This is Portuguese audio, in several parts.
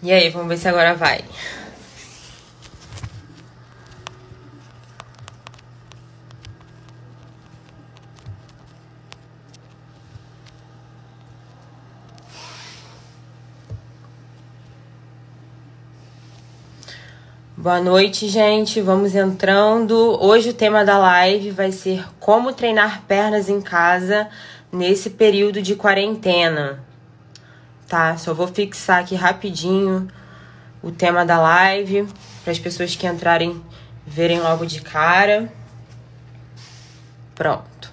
E aí, vamos ver se agora vai. Boa noite, gente. Vamos entrando. Hoje o tema da live vai ser como treinar pernas em casa nesse período de quarentena. Tá? Só vou fixar aqui rapidinho o tema da live para as pessoas que entrarem verem logo de cara. Pronto.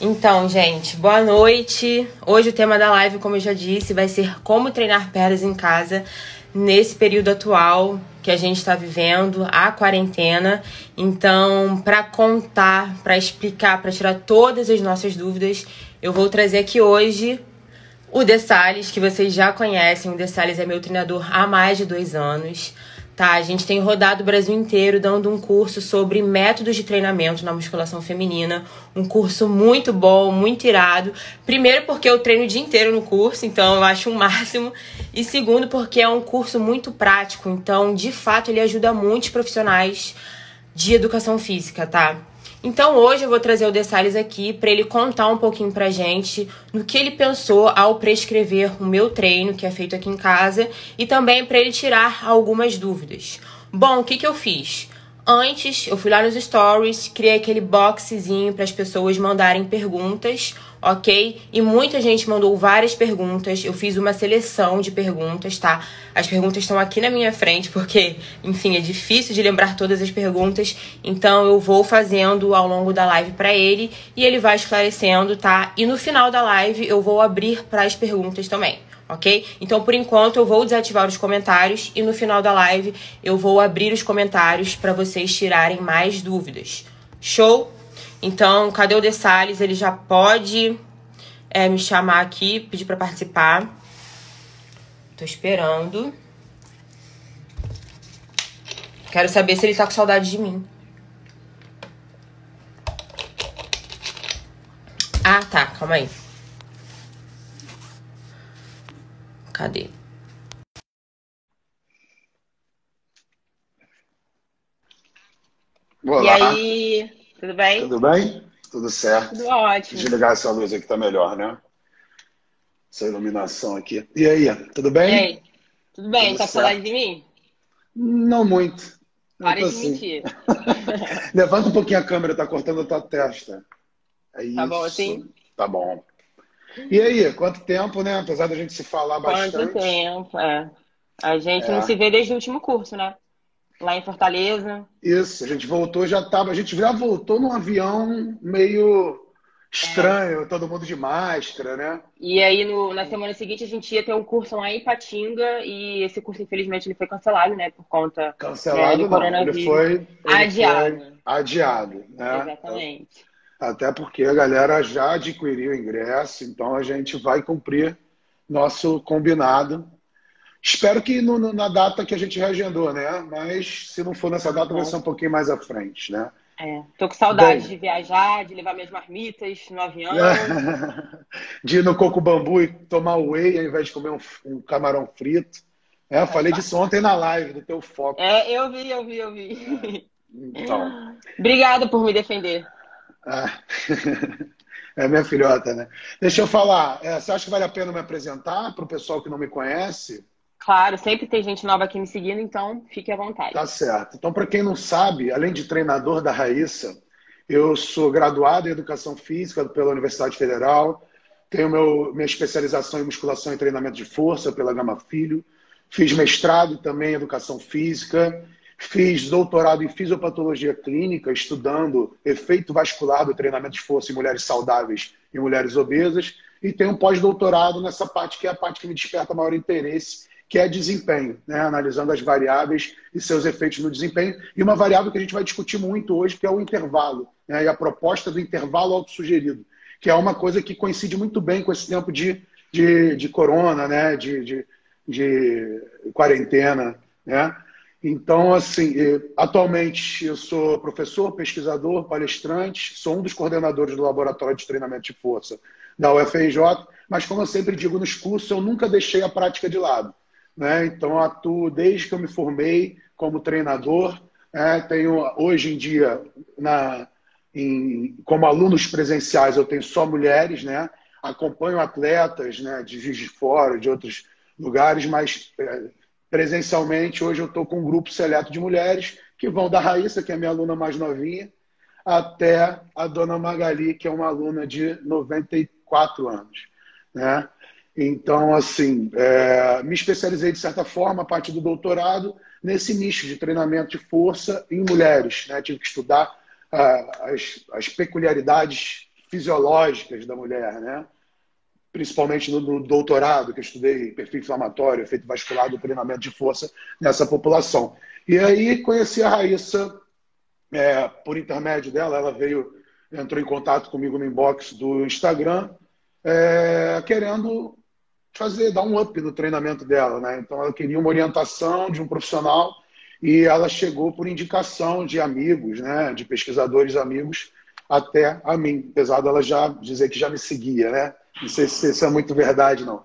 Então, gente, boa noite. Hoje o tema da live, como eu já disse, vai ser como treinar pernas em casa nesse período atual que a gente está vivendo, a quarentena. Então, para contar, para explicar, para tirar todas as nossas dúvidas, eu vou trazer aqui hoje o De Salles, que vocês já conhecem. O De Salles é meu treinador há mais de dois anos. Tá, a gente tem rodado o Brasil inteiro dando um curso sobre métodos de treinamento na musculação feminina. Um curso muito bom, muito irado. Primeiro, porque eu treino o dia inteiro no curso, então eu acho o um máximo. E segundo, porque é um curso muito prático. Então, de fato, ele ajuda muitos profissionais de educação física, tá? Então hoje eu vou trazer o De Salles aqui para ele contar um pouquinho pra gente no que ele pensou ao prescrever o meu treino, que é feito aqui em casa, e também para ele tirar algumas dúvidas. Bom, o que, que eu fiz? Antes, eu fui lá nos stories, criei aquele boxezinho para as pessoas mandarem perguntas ok? E muita gente mandou várias perguntas. Eu fiz uma seleção de perguntas, tá? As perguntas estão aqui na minha frente, porque, enfim, é difícil de lembrar todas as perguntas. Então, eu vou fazendo ao longo da live para ele e ele vai esclarecendo, tá? E no final da live, eu vou abrir para as perguntas também. Ok? Então, por enquanto, eu vou desativar os comentários e no final da live eu vou abrir os comentários para vocês tirarem mais dúvidas. Show? Então, cadê o De Salles? Ele já pode é, me chamar aqui, pedir para participar. Tô esperando. Quero saber se ele tá com saudade de mim. Ah, tá. Calma aí. Cadê? Olá. E aí? Tudo bem? Tudo bem? Tudo certo. Tudo ótimo. Desligar essa luz aqui tá melhor, né? Essa iluminação aqui. E aí, tudo bem? E aí? Tudo bem? Tudo tá saudade de mim? Não muito. Pare de assim. mentir. Levanta um pouquinho a câmera, tá cortando a tua testa. É isso. Tá bom assim? Tá bom. E aí, quanto tempo, né? Apesar da gente se falar bastante. Quanto tempo, é. A gente é. não se vê desde o último curso, né? Lá em Fortaleza. Isso, a gente voltou, já estava, a gente já voltou num avião meio estranho, é. todo mundo de máscara, né? E aí no, na semana seguinte a gente ia ter um curso lá em Patinga e esse curso infelizmente ele foi cancelado, né, por conta cancelado né, do coronavírus. Ele foi ele adiado. Foi adiado, né? Exatamente. Até porque a galera já adquiriu o ingresso, então a gente vai cumprir nosso combinado Espero que no, no, na data que a gente reagendou, né? Mas se não for nessa data, vai ser um pouquinho mais à frente, né? É, tô com saudade de viajar, de levar minhas marmitas no avião. de ir no coco bambu e tomar whey ao invés de comer um, um camarão frito. É, eu falei disso ontem na live do teu foco. É, eu vi, eu vi, eu vi. Então. Obrigada por me defender. Ah. É minha filhota, né? Deixa eu falar. É, você acha que vale a pena me apresentar para o pessoal que não me conhece? Claro, sempre tem gente nova aqui me seguindo, então fique à vontade. Tá certo. Então, para quem não sabe, além de treinador da Raíssa, eu sou graduado em Educação Física pela Universidade Federal, tenho meu, minha especialização em musculação e treinamento de força pela Gama Filho, fiz mestrado também em Educação Física, fiz doutorado em Fisiopatologia Clínica, estudando efeito vascular do treinamento de força em mulheres saudáveis e mulheres obesas, e tenho um pós-doutorado nessa parte que é a parte que me desperta maior interesse, que é desempenho, né? analisando as variáveis e seus efeitos no desempenho. E uma variável que a gente vai discutir muito hoje, que é o intervalo, né? e a proposta do intervalo autossugerido, que é uma coisa que coincide muito bem com esse tempo de, de, de corona, né? de, de, de quarentena. Né? Então, assim, atualmente eu sou professor, pesquisador, palestrante, sou um dos coordenadores do Laboratório de Treinamento de Força da UFRJ, mas como eu sempre digo nos cursos, eu nunca deixei a prática de lado. Né? Então, atuo desde que eu me formei como treinador. Né? Tenho, hoje em dia, na, em, como alunos presenciais, eu tenho só mulheres, né? Acompanho atletas né, de Juiz de Fora, de outros lugares, mas é, presencialmente, hoje eu estou com um grupo seleto de mulheres que vão da Raíssa, que é minha aluna mais novinha, até a dona Magali, que é uma aluna de 94 anos. Né? Então, assim, é, me especializei de certa forma, a partir do doutorado, nesse nicho de treinamento de força em mulheres. Né? Tive que estudar uh, as, as, peculiaridades fisiológicas da mulher, né? principalmente no, no, doutorado, que eu estudei perfil inflamatório, efeito vascular do treinamento de força nessa população. E aí conheci a Raíssa é, por intermédio dela, ela veio, entrou em contato comigo no inbox do Instagram, é, querendo fazer, dar um up no treinamento dela, né? Então ela queria uma orientação de um profissional e ela chegou por indicação de amigos, né? De pesquisadores amigos até a mim, apesar dela já dizer que já me seguia, né? Não sei se isso é muito verdade, não.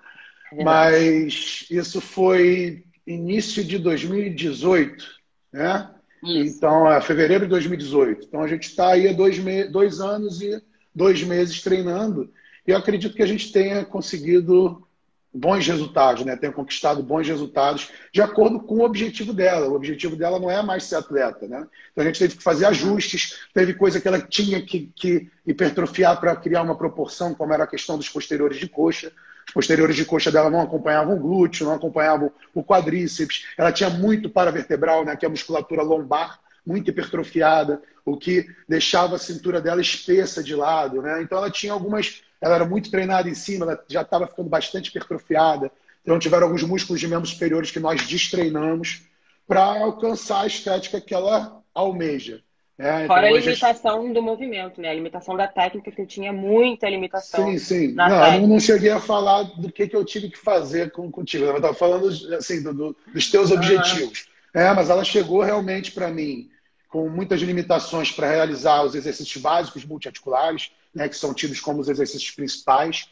É Mas isso foi início de 2018, né? Isso. Então, é fevereiro de 2018. Então, a gente está aí há dois, dois anos e dois meses treinando. E eu acredito que a gente tenha conseguido bons resultados, né? Tenha conquistado bons resultados de acordo com o objetivo dela. O objetivo dela não é mais ser atleta, né? Então a gente teve que fazer ajustes, teve coisa que ela tinha que, que hipertrofiar para criar uma proporção, como era a questão dos posteriores de coxa. Os posteriores de coxa dela não acompanhavam o glúteo, não acompanhavam o quadríceps. Ela tinha muito paravertebral, né? Que é a musculatura lombar muito hipertrofiada, o que deixava a cintura dela espessa de lado, né? Então ela tinha algumas ela era muito treinada em cima, ela já estava ficando bastante hipertrofiada. Então, tiveram alguns músculos de membros superiores que nós destreinamos para alcançar a estética que ela almeja. É, Fora a limitação gente... do movimento, né? A limitação da técnica, que eu tinha muita limitação. Sim, sim. não, eu não cheguei a falar do que, que eu tive que fazer com, contigo. Eu estava falando assim, do, do, dos teus objetivos. Uhum. É, mas ela chegou realmente para mim com muitas limitações para realizar os exercícios básicos multiarticulares né, que são tidos como os exercícios principais.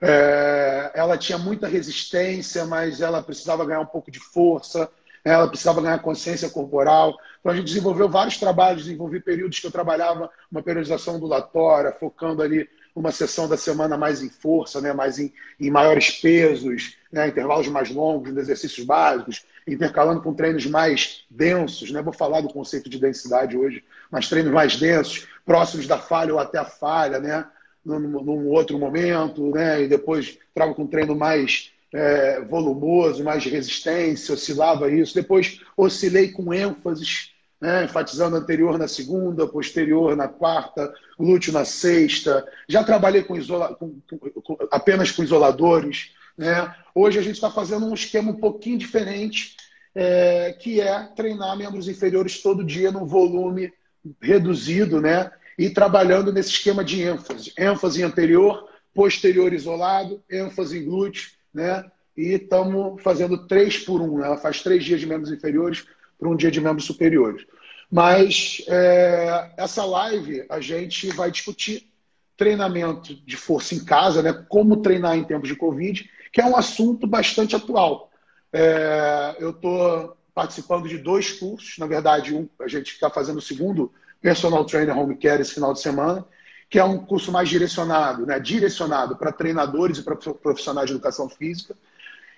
É, ela tinha muita resistência, mas ela precisava ganhar um pouco de força, ela precisava ganhar consciência corporal. Então a gente desenvolveu vários trabalhos, desenvolvi períodos que eu trabalhava uma periodização ondulatória, focando ali uma sessão da semana mais em força, né, mais em, em maiores pesos, né, intervalos mais longos, exercícios básicos, intercalando com treinos mais densos. Né, vou falar do conceito de densidade hoje, mas treinos mais densos, próximos da falha ou até a falha, né? Num, num outro momento, né? E depois trago com um treino mais é, volumoso, mais resistência, oscilava isso. Depois oscilei com ênfases, né? enfatizando anterior na segunda, posterior na quarta, glúteo na sexta. Já trabalhei com, isola... com, com, apenas com isoladores. Né? Hoje a gente está fazendo um esquema um pouquinho diferente, é, que é treinar membros inferiores todo dia no volume reduzido, né? E trabalhando nesse esquema de ênfase. ênfase anterior, posterior isolado, ênfase em glúteo, né? E estamos fazendo três por um. Ela faz três dias de membros inferiores para um dia de membros superiores. Mas é, essa live a gente vai discutir treinamento de força em casa, né? Como treinar em tempos de Covid, que é um assunto bastante atual. É, eu estou participando de dois cursos. Na verdade, um, a gente está fazendo o segundo Personal Trainer Home Care esse final de semana, que é um curso mais direcionado, né, direcionado para treinadores e para profissionais de educação física,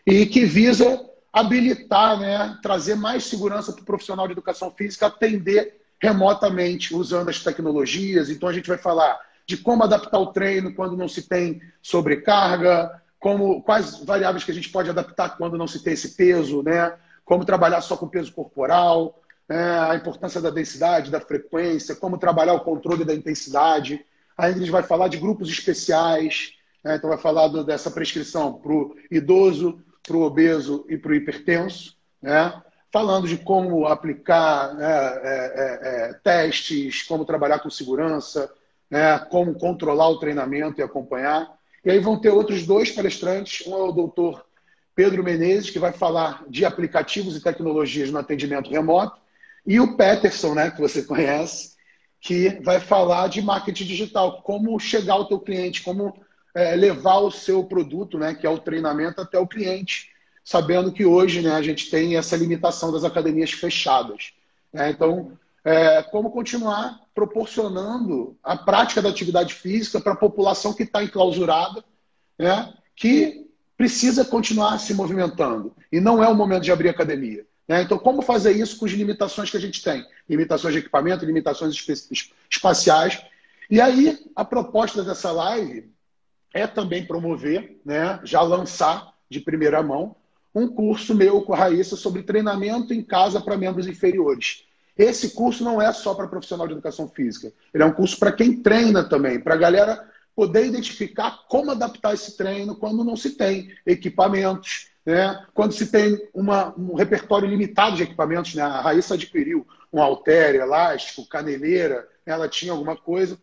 e que visa habilitar, né, trazer mais segurança para o profissional de educação física atender remotamente usando as tecnologias. Então a gente vai falar de como adaptar o treino quando não se tem sobrecarga, como quais variáveis que a gente pode adaptar quando não se tem esse peso, né? Como trabalhar só com peso corporal, né? a importância da densidade, da frequência, como trabalhar o controle da intensidade. A Ingrid vai falar de grupos especiais, né? então vai falar do, dessa prescrição para o idoso, para o obeso e para o hipertenso, né? falando de como aplicar né, é, é, é, testes, como trabalhar com segurança, né, como controlar o treinamento e acompanhar. E aí vão ter outros dois palestrantes, um é o doutor Pedro Menezes, que vai falar de aplicativos e tecnologias no atendimento remoto, e o Peterson, né, que você conhece, que vai falar de marketing digital, como chegar ao teu cliente, como é, levar o seu produto, né, que é o treinamento, até o cliente, sabendo que hoje né, a gente tem essa limitação das academias fechadas. Né? Então, é, como continuar proporcionando a prática da atividade física para a população que está enclausurada, né, que precisa continuar se movimentando. E não é o momento de abrir academia. Né? Então, como fazer isso com as limitações que a gente tem? Limitações de equipamento, limitações espaciais. E aí, a proposta dessa live é também promover, né, já lançar de primeira mão, um curso meu com a Raíssa sobre treinamento em casa para membros inferiores. Esse curso não é só para profissional de educação física. Ele é um curso para quem treina também, para a galera poder identificar como adaptar esse treino quando não se tem equipamentos, né? quando se tem uma, um repertório limitado de equipamentos. Né? A Raíssa adquiriu um halter, elástico, caneleira, né? ela tinha alguma coisa.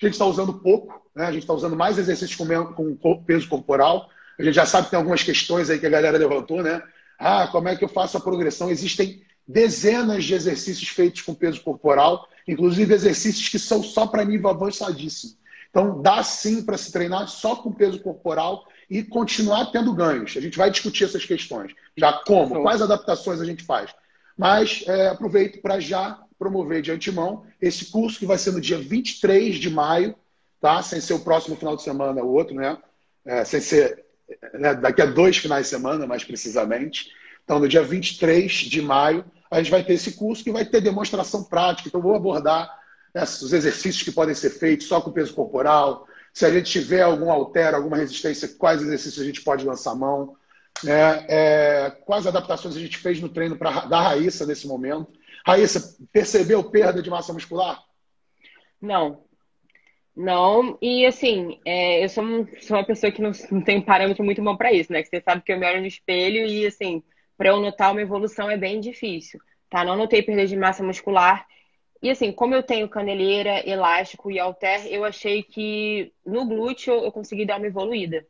A gente está usando pouco, né? a gente está usando mais exercícios com, com peso corporal. A gente já sabe que tem algumas questões aí que a galera levantou, né? Ah, como é que eu faço a progressão? Existem dezenas de exercícios feitos com peso corporal, inclusive exercícios que são só para nível avançadíssimo. Então, dá sim para se treinar só com peso corporal e continuar tendo ganhos. A gente vai discutir essas questões. Já como, quais adaptações a gente faz. Mas é, aproveito para já promover de antemão esse curso que vai ser no dia 23 de maio, tá? sem ser o próximo final de semana, o outro, né? É, sem ser né, daqui a dois finais de semana, mais precisamente. Então, no dia 23 de maio, a gente vai ter esse curso que vai ter demonstração prática. Então, vou abordar né, os exercícios que podem ser feitos só com peso corporal. Se a gente tiver algum altero, alguma resistência, quais exercícios a gente pode lançar mão. Né? É, quais adaptações a gente fez no treino pra, da Raíssa nesse momento. Raíssa, percebeu perda de massa muscular? Não. Não, e assim, é, eu sou, sou, uma pessoa que não, não tem parâmetro muito bom para isso, né? Que você sabe que eu me olho no espelho e, assim, para eu notar uma evolução é bem difícil, tá? Não notei perda de massa muscular. E assim, como eu tenho caneleira, elástico e halter, eu achei que no glúteo eu consegui dar uma evoluída.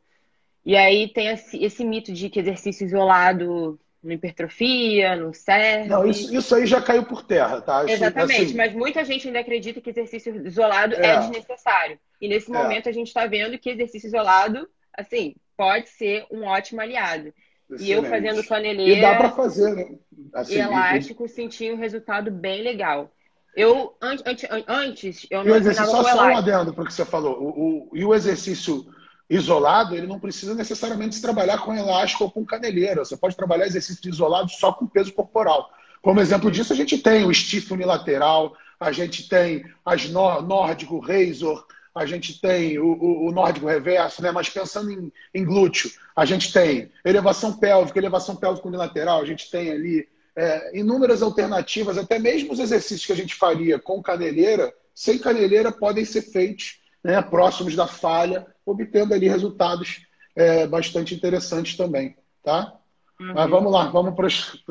E aí tem esse, esse mito de que exercício isolado não hipertrofia, não serve. Não, isso, isso aí já caiu por terra, tá? Isso, Exatamente, assim... mas muita gente ainda acredita que exercício isolado é, é desnecessário. E nesse é. momento a gente está vendo que exercício isolado, assim, pode ser um ótimo aliado. Excelente. E eu fazendo caneleira. E dá para fazer, né? Assim, elástico, e... senti um resultado bem legal. Eu, antes, antes eu não exercício, só, só um adendo para o que você falou. O, o, e o exercício isolado, ele não precisa necessariamente se trabalhar com elástico ou com caneleira. Você pode trabalhar exercício isolado só com peso corporal. Como exemplo disso, a gente tem o stiff unilateral, a gente tem as nórdico razor, a gente tem o, o, o nórdico reverso, né? mas pensando em, em, glúteo, a gente tem elevação pélvica, elevação pélvica unilateral, a gente tem ali é, inúmeras alternativas, até mesmo os exercícios que a gente faria com caneleira, sem caneleira, podem ser feitos né, próximos da falha, obtendo ali resultados é, bastante interessantes também. Tá? Uhum. Mas vamos lá, vamos para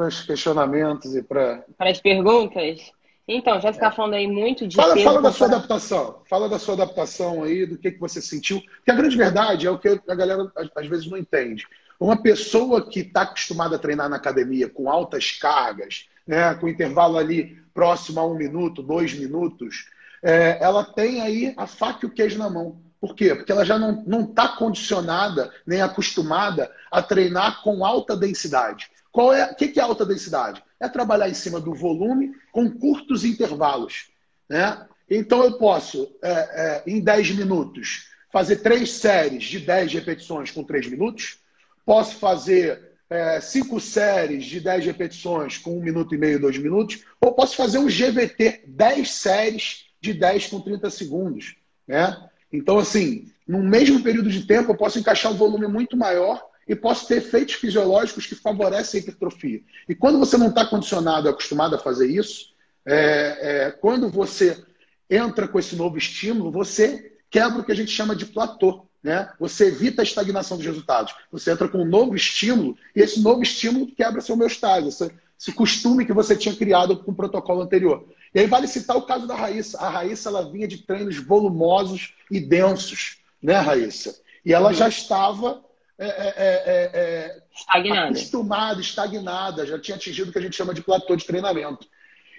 os questionamentos e para. Para as perguntas? Então, já está é. falando aí muito de. Fala, fala da sua adaptação. Fala da sua adaptação aí, do que, que você sentiu. Porque a grande verdade é o que a galera às vezes não entende. Uma pessoa que está acostumada a treinar na academia com altas cargas, né, com intervalo ali próximo a um minuto, dois minutos, é, ela tem aí a faca e o queijo na mão. Por quê? Porque ela já não está condicionada nem acostumada a treinar com alta densidade. Qual é, o que, que é alta densidade? é trabalhar em cima do volume com curtos intervalos. Né? Então, eu posso, é, é, em 10 minutos, fazer três séries de 10 repetições com 3 minutos. Posso fazer é, cinco séries de 10 repetições com 1 minuto e meio, 2 minutos. Ou posso fazer um GVT, 10 séries de 10 com 30 segundos. Né? Então, assim, no mesmo período de tempo, eu posso encaixar um volume muito maior e posso ter efeitos fisiológicos que favorecem a hipertrofia. E quando você não está condicionado, acostumado a fazer isso, é, é, quando você entra com esse novo estímulo, você quebra o que a gente chama de platô. Né? Você evita a estagnação dos resultados. Você entra com um novo estímulo e esse novo estímulo quebra seu homeostase, esse, esse costume que você tinha criado com o protocolo anterior. E aí vale citar o caso da Raíssa. A Raíssa ela vinha de treinos volumosos e densos, né, Raíssa? E ela já estava é é, é, é, estagnada. acostumada, estagnada, já tinha atingido o que a gente chama de platô de treinamento.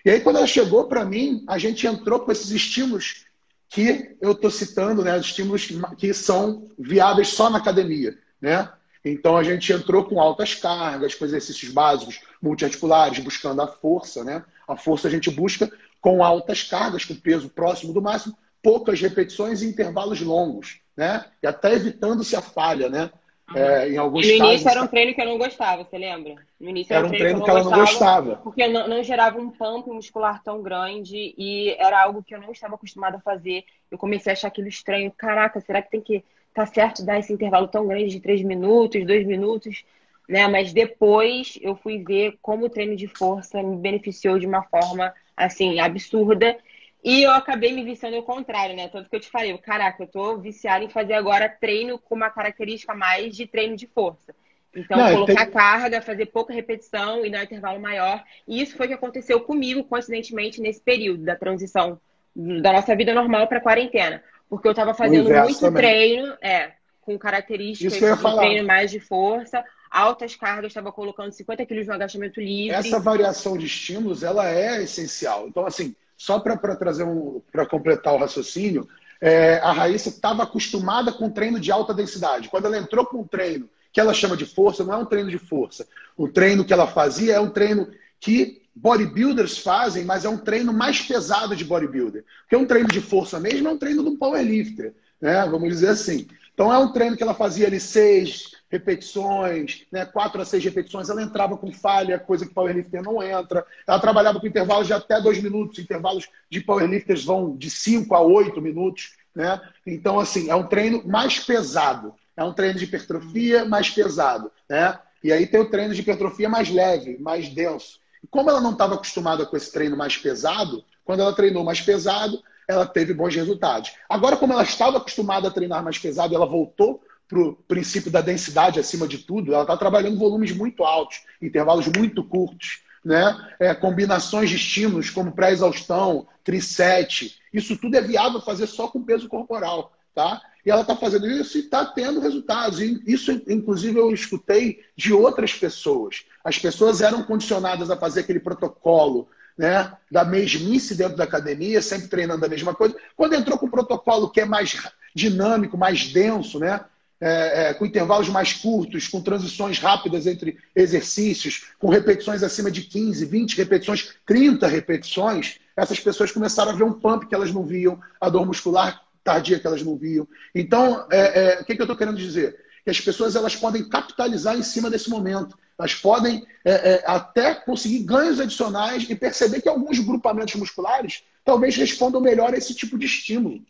E aí, quando ela chegou para mim, a gente entrou com esses estímulos que eu estou citando, né, estímulos que são viáveis só na academia. Né? Então a gente entrou com altas cargas, com exercícios básicos multiarticulares, buscando a força, né? A força a gente busca com altas cargas, com peso próximo do máximo, poucas repetições e intervalos longos, né? E até evitando-se a falha, né? É, em alguns e no início casos, era um treino que eu não gostava, você lembra? No início era, um treino, que ela não gostava. Porque não, não gerava um pump muscular tão grande e era algo que eu não estava acostumada a fazer. Eu comecei a achar aquilo estranho. Caraca, será que tem que tá certo dar esse intervalo tão grande de três minutos, dois minutos? Né? Mas depois eu fui ver como o treino de força me beneficiou de uma forma assim absurda e eu acabei me viciando ao contrário, né? Tanto que eu te falei, caraca, eu tô viciada em fazer agora treino com uma característica mais de treino de força. Então, Não, colocar tem... carga, fazer pouca repetição e dar um intervalo maior. E isso foi o que aconteceu comigo, coincidentemente, nesse período da transição da nossa vida normal para quarentena. Porque eu estava fazendo muito também. treino, é, com características de treino mais de força, altas cargas, estava colocando 50 quilos no agachamento livre. Essa variação de estímulos, ela é essencial. Então, assim, só para trazer um, para completar o raciocínio, é, a Raíssa estava acostumada com treino de alta densidade. Quando ela entrou com um treino que ela chama de força, não é um treino de força. O treino que ela fazia é um treino que bodybuilders fazem, mas é um treino mais pesado de bodybuilder. Porque um treino de força mesmo é um treino de um powerlifter, né? Vamos dizer assim. Então é um treino que ela fazia ali seis, repetições, né, quatro a seis repetições, ela entrava com falha, coisa que powerlifter não entra. Ela trabalhava com intervalos de até dois minutos, intervalos de powerlifters vão de cinco a oito minutos. Né? Então, assim, é um treino mais pesado. É um treino de hipertrofia mais pesado. Né? E aí tem o treino de hipertrofia mais leve, mais denso. E como ela não estava acostumada com esse treino mais pesado, quando ela treinou mais pesado, ela teve bons resultados. Agora, como ela estava acostumada a treinar mais pesado, ela voltou para o princípio da densidade acima de tudo, ela está trabalhando volumes muito altos, intervalos muito curtos, né? É, combinações de estímulos como pré-exaustão, trisete, isso tudo é viável fazer só com peso corporal, tá? E ela está fazendo isso e está tendo resultados. E isso, inclusive, eu escutei de outras pessoas. As pessoas eram condicionadas a fazer aquele protocolo né, da mesmice dentro da academia, sempre treinando a mesma coisa. Quando entrou com um protocolo que é mais dinâmico, mais denso, né, é, é, com intervalos mais curtos, com transições rápidas entre exercícios, com repetições acima de 15, 20 repetições, 30 repetições, essas pessoas começaram a ver um pump que elas não viam, a dor muscular tardia que elas não viam. Então, é, é o que, que eu estou querendo dizer? Que as pessoas elas podem capitalizar em cima desse momento. Elas podem é, é, até conseguir ganhos adicionais e perceber que alguns grupamentos musculares talvez respondam melhor a esse tipo de estímulo.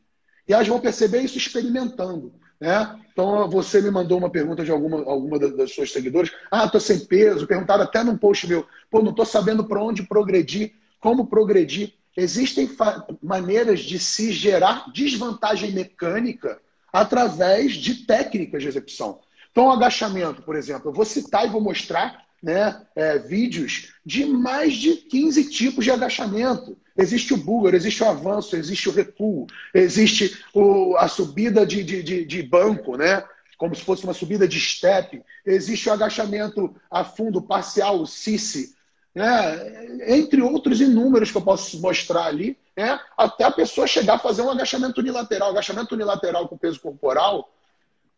E elas vão perceber isso experimentando. Né? Então, você me mandou uma pergunta de alguma, alguma das suas seguidores. Ah, estou sem peso. Perguntaram até num post meu. Pô, não estou sabendo para onde progredir, como progredir. Existem maneiras de se gerar desvantagem mecânica através de técnicas de execução. Então, agachamento, por exemplo, eu vou citar e vou mostrar né, é, vídeos de mais de 15 tipos de agachamento. Existe o búlgaro, existe o avanço, existe o recuo, existe o, a subida de, de, de, de, banco, né? como se fosse uma subida de step. Existe o agachamento a fundo parcial, o CICI. Né? Entre outros inúmeros que eu posso mostrar ali, né? até a pessoa chegar a fazer um agachamento unilateral. Agachamento unilateral com peso corporal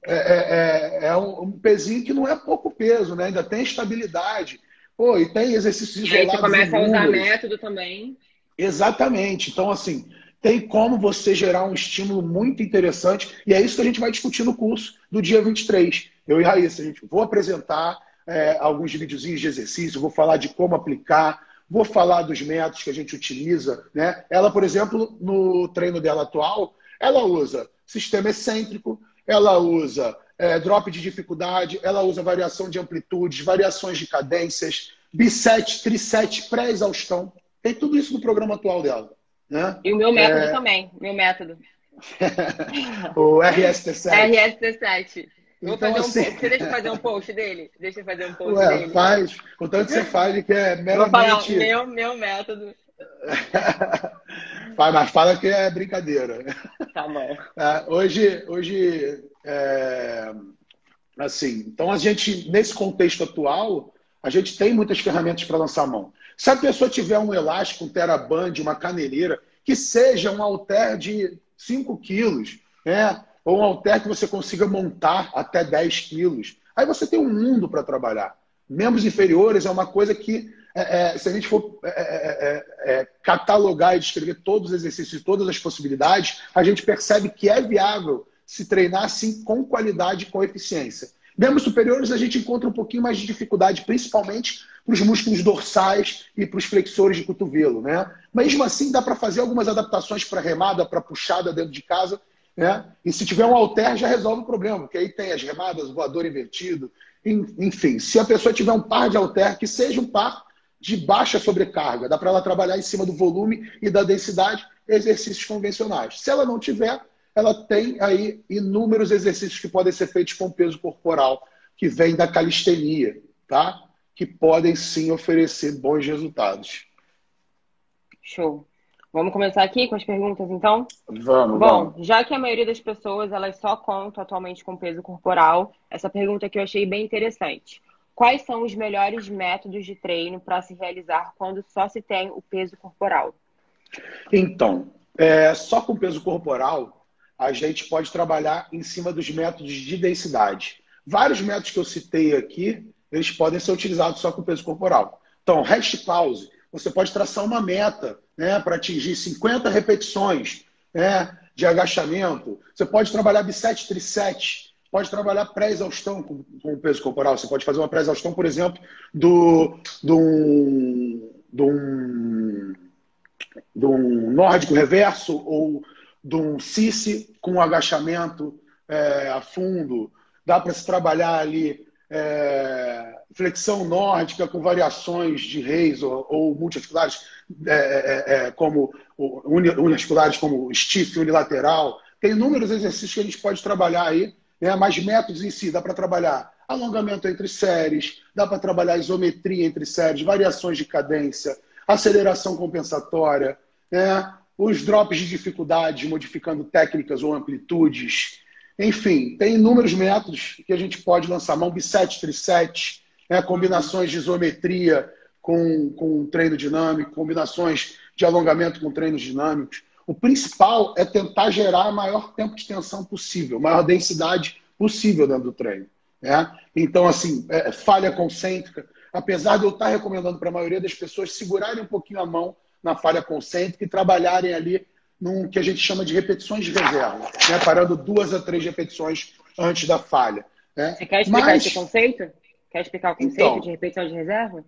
é, é, é, é um, um, pezinho que não é pouco peso, né? ainda tem estabilidade. Pô, e tem exercícios isolados. Aí você começa a usar método também. Exatamente. Então, assim, tem como você gerar um estímulo muito interessante. E é isso que a gente vai discutir no curso do dia 23. Eu e Raíssa, a gente vou apresentar é, alguns videozinhos de exercício, vou falar de como aplicar, vou falar dos métodos que a gente utiliza. Né? Ela, por exemplo, no treino dela atual, ela usa sistema excêntrico, ela usa é, drop de dificuldade, ela usa variação de amplitudes, variações de cadências, bisete, trisete, pré-exaustão. Tem tudo isso no programa atual dela. Né? E o meu método é... também, meu método. o RST7. RST7. Vou então, fazer um assim... Você deixa eu fazer um post dele? Deixa eu fazer um post Ué, dele. Faz. Contanto que você faz, que é meramente... Vou falar meu, meu método. mas fala que é brincadeira. Tá bom. É, hoje, hoje é, assim, então a gente, nesse contexto atual, a gente tem muitas ferramentas para lançar a mão. Se a pessoa tiver um elástico, um teraband, uma caneleira, que seja um halter de 5 quilos, né? Ou um halter que você consiga montar até 10 quilos, Aí você tem um mundo para trabalhar. Membros inferiores é uma coisa que, é, é, se a gente for é, é, é, catalogar e descrever todos os exercícios e todas as possibilidades, a gente percebe que é viável se treinar assim com qualidade e com eficiência. Membros superiores a gente encontra um pouquinho mais de dificuldade, principalmente para os músculos dorsais e para os flexores de cotovelo. Né? Mesmo assim, dá para fazer algumas adaptações para remada, para puxada dentro de casa. Né? E se tiver um alter, já resolve o problema, porque aí tem as remadas, o voador invertido. Enfim, se a pessoa tiver um par de alter, que seja um par de baixa sobrecarga, dá para ela trabalhar em cima do volume e da densidade, exercícios convencionais. Se ela não tiver, ela tem aí inúmeros exercícios que podem ser feitos com peso corporal, que vem da calistenia, tá? Que podem sim oferecer bons resultados. Show. Vamos começar aqui com as perguntas, então? Vamos. Bom, vamos. já que a maioria das pessoas elas só contam atualmente com peso corporal, essa pergunta aqui eu achei bem interessante. Quais são os melhores métodos de treino para se realizar quando só se tem o peso corporal? Então, é, só com peso corporal, a gente pode trabalhar em cima dos métodos de densidade. Vários métodos que eu citei aqui, eles podem ser utilizados só com peso corporal. Então, rest pause, você pode traçar uma meta né, para atingir 50 repetições né, de agachamento. Você pode trabalhar bisete, trisete, pode trabalhar pré-exaustão com, com peso corporal. Você pode fazer uma pré-exaustão, por exemplo, do, do, do, do nórdico reverso ou de um cice com agachamento é, a fundo. Dá para se trabalhar ali é, flexão nórdica com variações de reis ou, ou multiarticulares, é, é, é como uniarticulares como stiff unilateral. Tem inúmeros exercícios que a gente pode trabalhar aí, né? mas métodos em si, dá para trabalhar alongamento entre séries, dá para trabalhar isometria entre séries, variações de cadência, aceleração compensatória, né? os drops de dificuldade, modificando técnicas ou amplitudes. Enfim, tem inúmeros métodos que a gente pode lançar. Mão bisete, trisete, né? combinações de isometria com, com treino dinâmico, combinações de alongamento com treinos dinâmicos. O principal é tentar gerar o maior tempo de tensão possível, maior densidade possível dentro do treino. Né? Então, assim, é, falha concêntrica. Apesar de eu estar recomendando para a maioria das pessoas segurarem um pouquinho a mão na falha concêntrica e trabalharem ali num que a gente chama de repetições de reserva, né? parando duas a três repetições antes da falha. Né? Você quer explicar Mas... esse conceito? Quer explicar o conceito então, de repetição de reserva?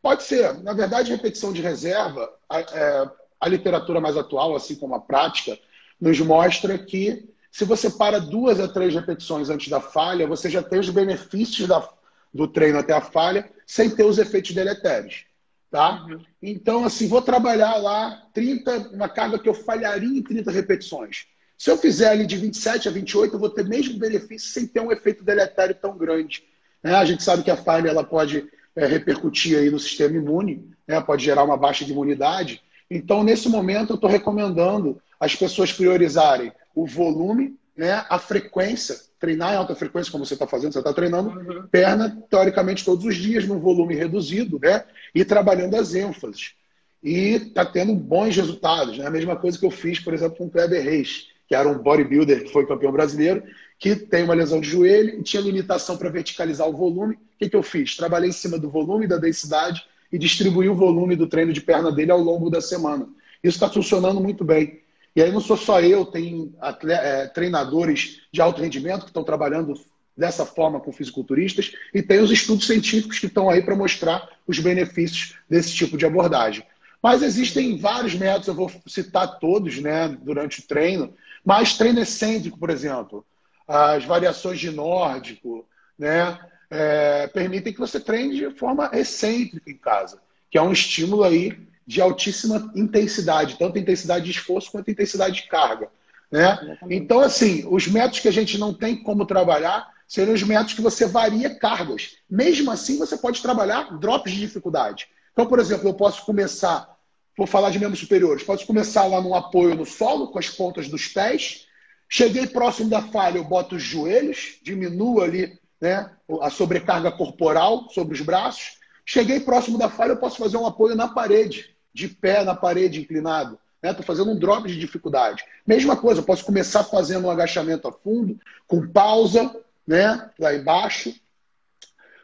Pode ser. Na verdade, repetição de reserva, a, é, a literatura mais atual, assim como a prática, nos mostra que se você para duas a três repetições antes da falha, você já tem os benefícios da, do treino até a falha, sem ter os efeitos deletérios. Tá? Uhum. Então, assim, vou trabalhar lá 30, uma carga que eu falharia em 30 repetições. Se eu fizer ali de 27 a 28, eu vou ter mesmo benefício sem ter um efeito deletério tão grande. Né? A gente sabe que a falha ela pode é, repercutir aí no sistema imune, né? pode gerar uma baixa de imunidade. Então, nesse momento, eu estou recomendando as pessoas priorizarem o volume, né? a frequência, treinar em alta frequência, como você está fazendo, você está treinando uhum. perna, teoricamente, todos os dias, num volume reduzido, né? e trabalhando as ênfases. E está tendo bons resultados. Né? A mesma coisa que eu fiz, por exemplo, com o Kleber Reis, que era um bodybuilder que foi campeão brasileiro, que tem uma lesão de joelho e tinha limitação para verticalizar o volume. O que, que eu fiz? Trabalhei em cima do volume, da densidade e distribuí o volume do treino de perna dele ao longo da semana. Isso está funcionando muito bem. E aí não sou só eu, tem é, treinadores de alto rendimento que estão trabalhando dessa forma com fisiculturistas, e tem os estudos científicos que estão aí para mostrar os benefícios desse tipo de abordagem. Mas existem vários métodos, eu vou citar todos né, durante o treino, mas treino excêntrico, por exemplo, as variações de nórdico, né, é, permitem que você treine de forma excêntrica em casa, que é um estímulo aí de altíssima intensidade, tanto intensidade de esforço quanto intensidade de carga. Né? Então, assim, os métodos que a gente não tem como trabalhar seriam os métodos que você varia cargas. Mesmo assim, você pode trabalhar drops de dificuldade. Então, por exemplo, eu posso começar, vou falar de membros superiores, posso começar lá no apoio no solo, com as pontas dos pés. Cheguei próximo da falha, eu boto os joelhos, diminuo ali né, a sobrecarga corporal sobre os braços. Cheguei próximo da falha, eu posso fazer um apoio na parede, de pé na parede inclinado. Estou né? fazendo um drop de dificuldade. Mesma coisa, eu posso começar fazendo um agachamento a fundo, com pausa, né? lá embaixo,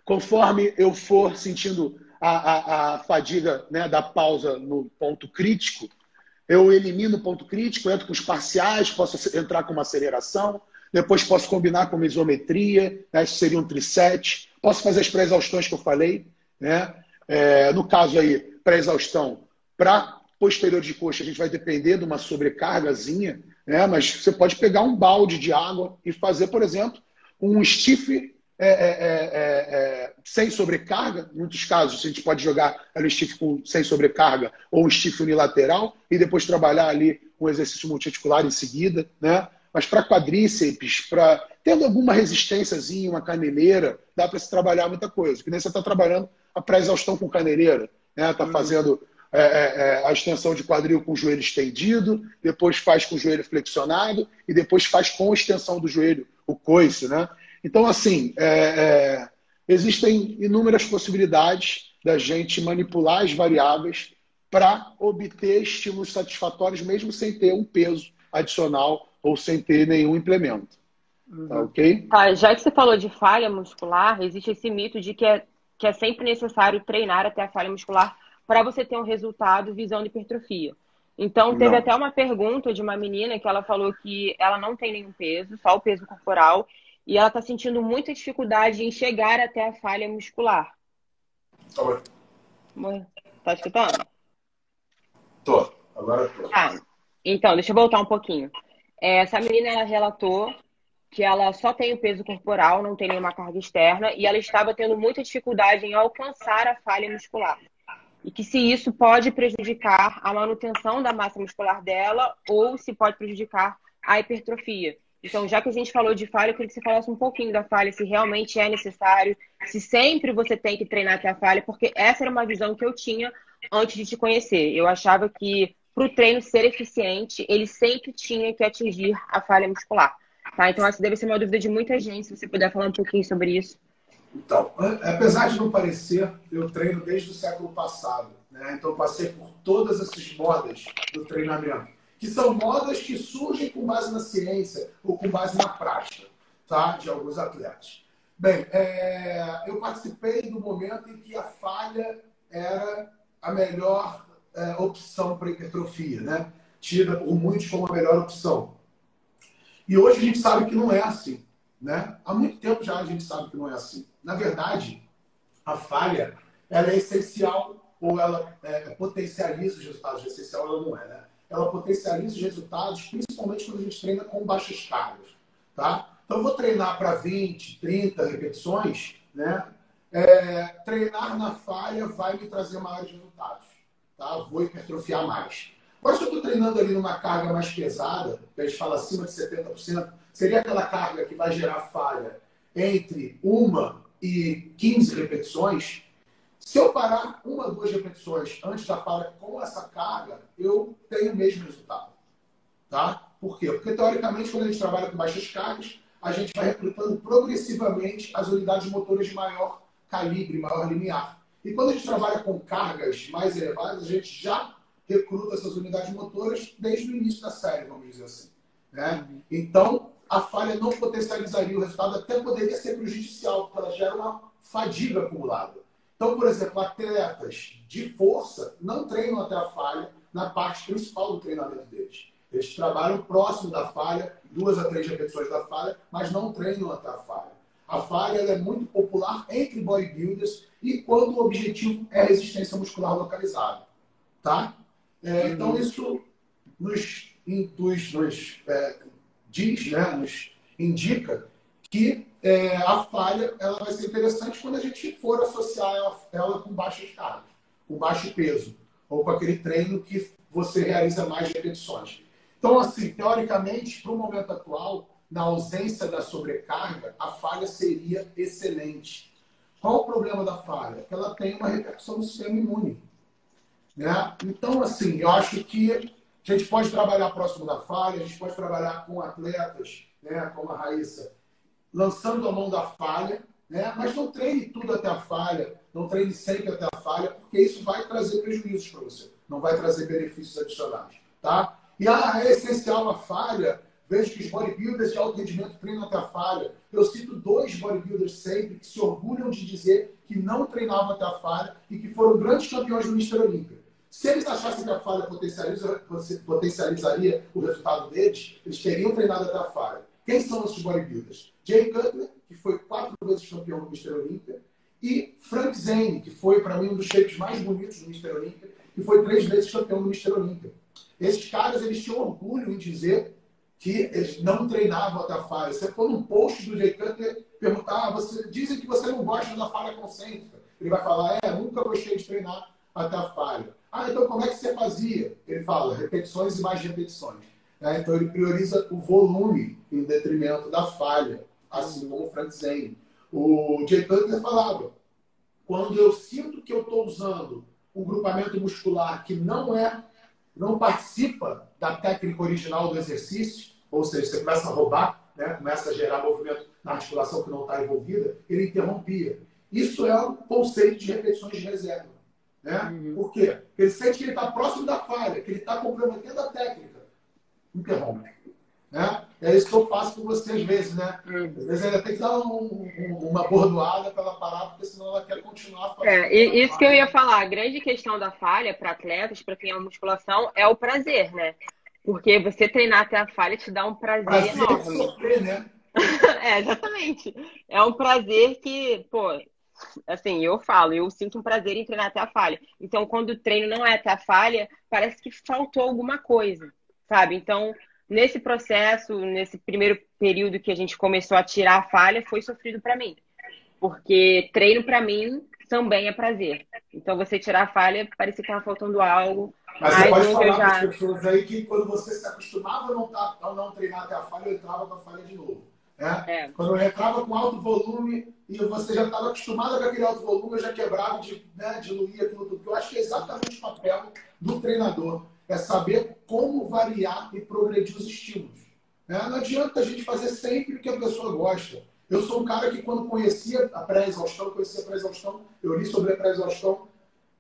Conforme eu for sentindo a, a, a fadiga né, da pausa no ponto crítico, eu elimino o ponto crítico, entro com os parciais, posso entrar com uma aceleração, depois posso combinar com uma isometria, né, isso seria um triset, posso fazer as pré-exaustões que eu falei, né? É, no caso aí, pré-exaustão, para posterior de coxa, a gente vai depender de uma sobrecargazinha, né? mas você pode pegar um balde de água e fazer, por exemplo, um stiff é, é, é, é, sem sobrecarga. Em muitos casos, a gente pode jogar ali stiff com, sem sobrecarga ou um stiff unilateral e depois trabalhar ali um exercício multiarticular em seguida. Né? Mas para quadríceps, para tendo alguma resistênciazinha, uma caneleira, dá para se trabalhar muita coisa. Que nem você está trabalhando a pré-exaustão com caneleira, né? Está uhum. fazendo é, é, a extensão de quadril com o joelho estendido, depois faz com o joelho flexionado e depois faz com a extensão do joelho, o coice, né? Então, assim, é, é, existem inúmeras possibilidades da gente manipular as variáveis para obter estímulos satisfatórios, mesmo sem ter um peso adicional ou sem ter nenhum implemento. Tá uhum. Tá, ok? Tá, já que você falou de falha muscular, existe esse mito de que é, que é sempre necessário treinar até a falha muscular para você ter um resultado visando hipertrofia. Então, teve não. até uma pergunta de uma menina que ela falou que ela não tem nenhum peso, só o peso corporal, e ela está sentindo muita dificuldade em chegar até a falha muscular. Oi. Tá escutando? Tô, agora tô. Tá. Então, deixa eu voltar um pouquinho. É, essa menina ela relatou que ela só tem o peso corporal, não tem nenhuma carga externa, e ela estava tendo muita dificuldade em alcançar a falha muscular. E que se isso pode prejudicar a manutenção da massa muscular dela ou se pode prejudicar a hipertrofia. Então, já que a gente falou de falha, eu queria que você falasse um pouquinho da falha, se realmente é necessário, se sempre você tem que treinar até a falha, porque essa era uma visão que eu tinha antes de te conhecer. Eu achava que para o treino ser eficiente, ele sempre tinha que atingir a falha muscular. Tá? Então, essa deve ser uma dúvida de muita gente, se você puder falar um pouquinho sobre isso. Então, apesar de não parecer, eu treino desde o século passado. Né? Então, passei por todas essas modas do treinamento que são modas que surgem com base na ciência ou com base na prática tá? de alguns atletas. Bem, é, eu participei do momento em que a falha era a melhor é, opção para hipertrofia, né? tida por muitos como a melhor opção. E hoje a gente sabe que não é assim. Né? Há muito tempo já a gente sabe que não é assim. Na verdade, a falha ela é essencial ou ela é, potencializa os resultados. De essencial ela não é, né? Ela potencializa os resultados, principalmente quando a gente treina com baixas cargas. Tá? Então, eu vou treinar para 20, 30 repetições, né? É, treinar na falha vai me trazer maiores resultados. Tá? Vou hipertrofiar mais. Agora, se eu estou treinando ali numa carga mais pesada, que a gente fala acima de 70%, seria aquela carga que vai gerar falha entre uma e 15 repetições, se eu parar uma, duas repetições antes da falha com essa carga, eu tenho o mesmo resultado. Tá? Por quê? Porque, teoricamente, quando a gente trabalha com baixas cargas, a gente vai recrutando progressivamente as unidades motoras de maior calibre, maior limiar. E quando a gente trabalha com cargas mais elevadas, a gente já recruta essas unidades motoras desde o início da série, vamos dizer assim. Né? Então, a falha não potencializaria o resultado, até poderia ser prejudicial, porque ela gera uma fadiga acumulada. Então, por exemplo, atletas de força não treinam até a falha na parte principal do treinamento deles. Eles trabalham próximo da falha, duas a três repetições da falha, mas não treinam até a falha. A falha é muito popular entre bodybuilders e quando o objetivo é resistência muscular localizada. Tá? É, então, uhum. isso nos, induz, nos é, diz, né, nos indica que é, a falha ela vai ser interessante quando a gente for associar ela, ela, com baixas cargas, com baixo peso, ou com aquele treino que você realiza mais repetições. Então, assim, teoricamente, para o momento atual, na ausência da sobrecarga, a falha seria excelente. Qual o problema da falha? Que ela tem uma repercussão no sistema imune. Né? Então, assim, eu acho que a gente pode trabalhar próximo da falha, a gente pode trabalhar com atletas, né, como a Raíssa, lançando a mão da falha, né? mas não treine tudo até a falha, não treine sempre até a falha, porque isso vai trazer prejuízos para você, não vai trazer benefícios adicionais. Tá? E ah, é essencial a falha, vejo que os bodybuilders de alto rendimento treinam até a falha. Eu cito dois bodybuilders sempre que se orgulham de dizer que não treinavam até a falha e que foram grandes campeões do Mister Olímpia. Se eles achassem que a falha potencializa, potencializaria o resultado deles, eles teriam treinado até a falha. Quem são esses bodybuilders? Jay Cutler, que foi quatro vezes campeão do Mister Olímpia, e Frank Zane, que foi, para mim, um dos shapes mais bonitos do Mister Olímpia, que foi três vezes campeão do Mister Olímpia. Esses caras, eles tinham orgulho em dizer que eles não treinavam a falha. Você for num post do Jay Cutler perguntar, ah, você, dizem que você não gosta da falha concêntrica. Ele vai falar, é, nunca gostei de treinar a falha. Ah, então como é que você fazia? Ele fala, repetições e mais repetições. É, então ele prioriza o volume em detrimento da falha, assim como o Frank Zane. O Jay Cutler falava, quando eu sinto que eu estou usando um grupamento muscular que não é, não participa da técnica original do exercício, ou seja, você começa a roubar, né, começa a gerar movimento na articulação que não está envolvida, ele interrompia. Isso é um conceito de repetições de reserva. Né? Uhum. Por quê? Porque ele sente que ele está próximo da falha, que ele está comprometendo a técnica. Interrompe. Né? É isso que eu faço com você às vezes, né? Às vezes ela tem que dar um, um, uma bordoada para ela parar, porque senão ela quer continuar fazendo. É, isso que eu ia falar. A grande questão da falha para atletas, para quem é musculação, é o prazer, né? Porque você treinar até a falha te dá um prazer, prazer enorme. Sofrer, né? é, exatamente. É um prazer que, pô, assim, eu falo, eu sinto um prazer em treinar até a falha. Então, quando o treino não é até a falha, parece que faltou alguma coisa, sabe? Então, nesse processo, nesse primeiro período que a gente começou a tirar a falha, foi sofrido para mim. Porque treino para mim também é prazer. Então, você tirar a falha, parecia que estava faltando algo. Mas você pode falar já... para as pessoas aí que quando você se acostumava a não, tá, não treinar até a falha, eu entrava com a falha de novo. Né? É. Quando eu entrava com alto volume e você já estava acostumado com aquele alto volume, eu já quebrava, de, né, diluía aquilo tudo. Eu acho que é exatamente o papel do treinador. É saber como variar e progredir os estímulos. Né? Não adianta a gente fazer sempre o que a pessoa gosta. Eu sou um cara que, quando conhecia a pré-exaustão, conhecia a pré-exaustão, eu li sobre a pré-exaustão,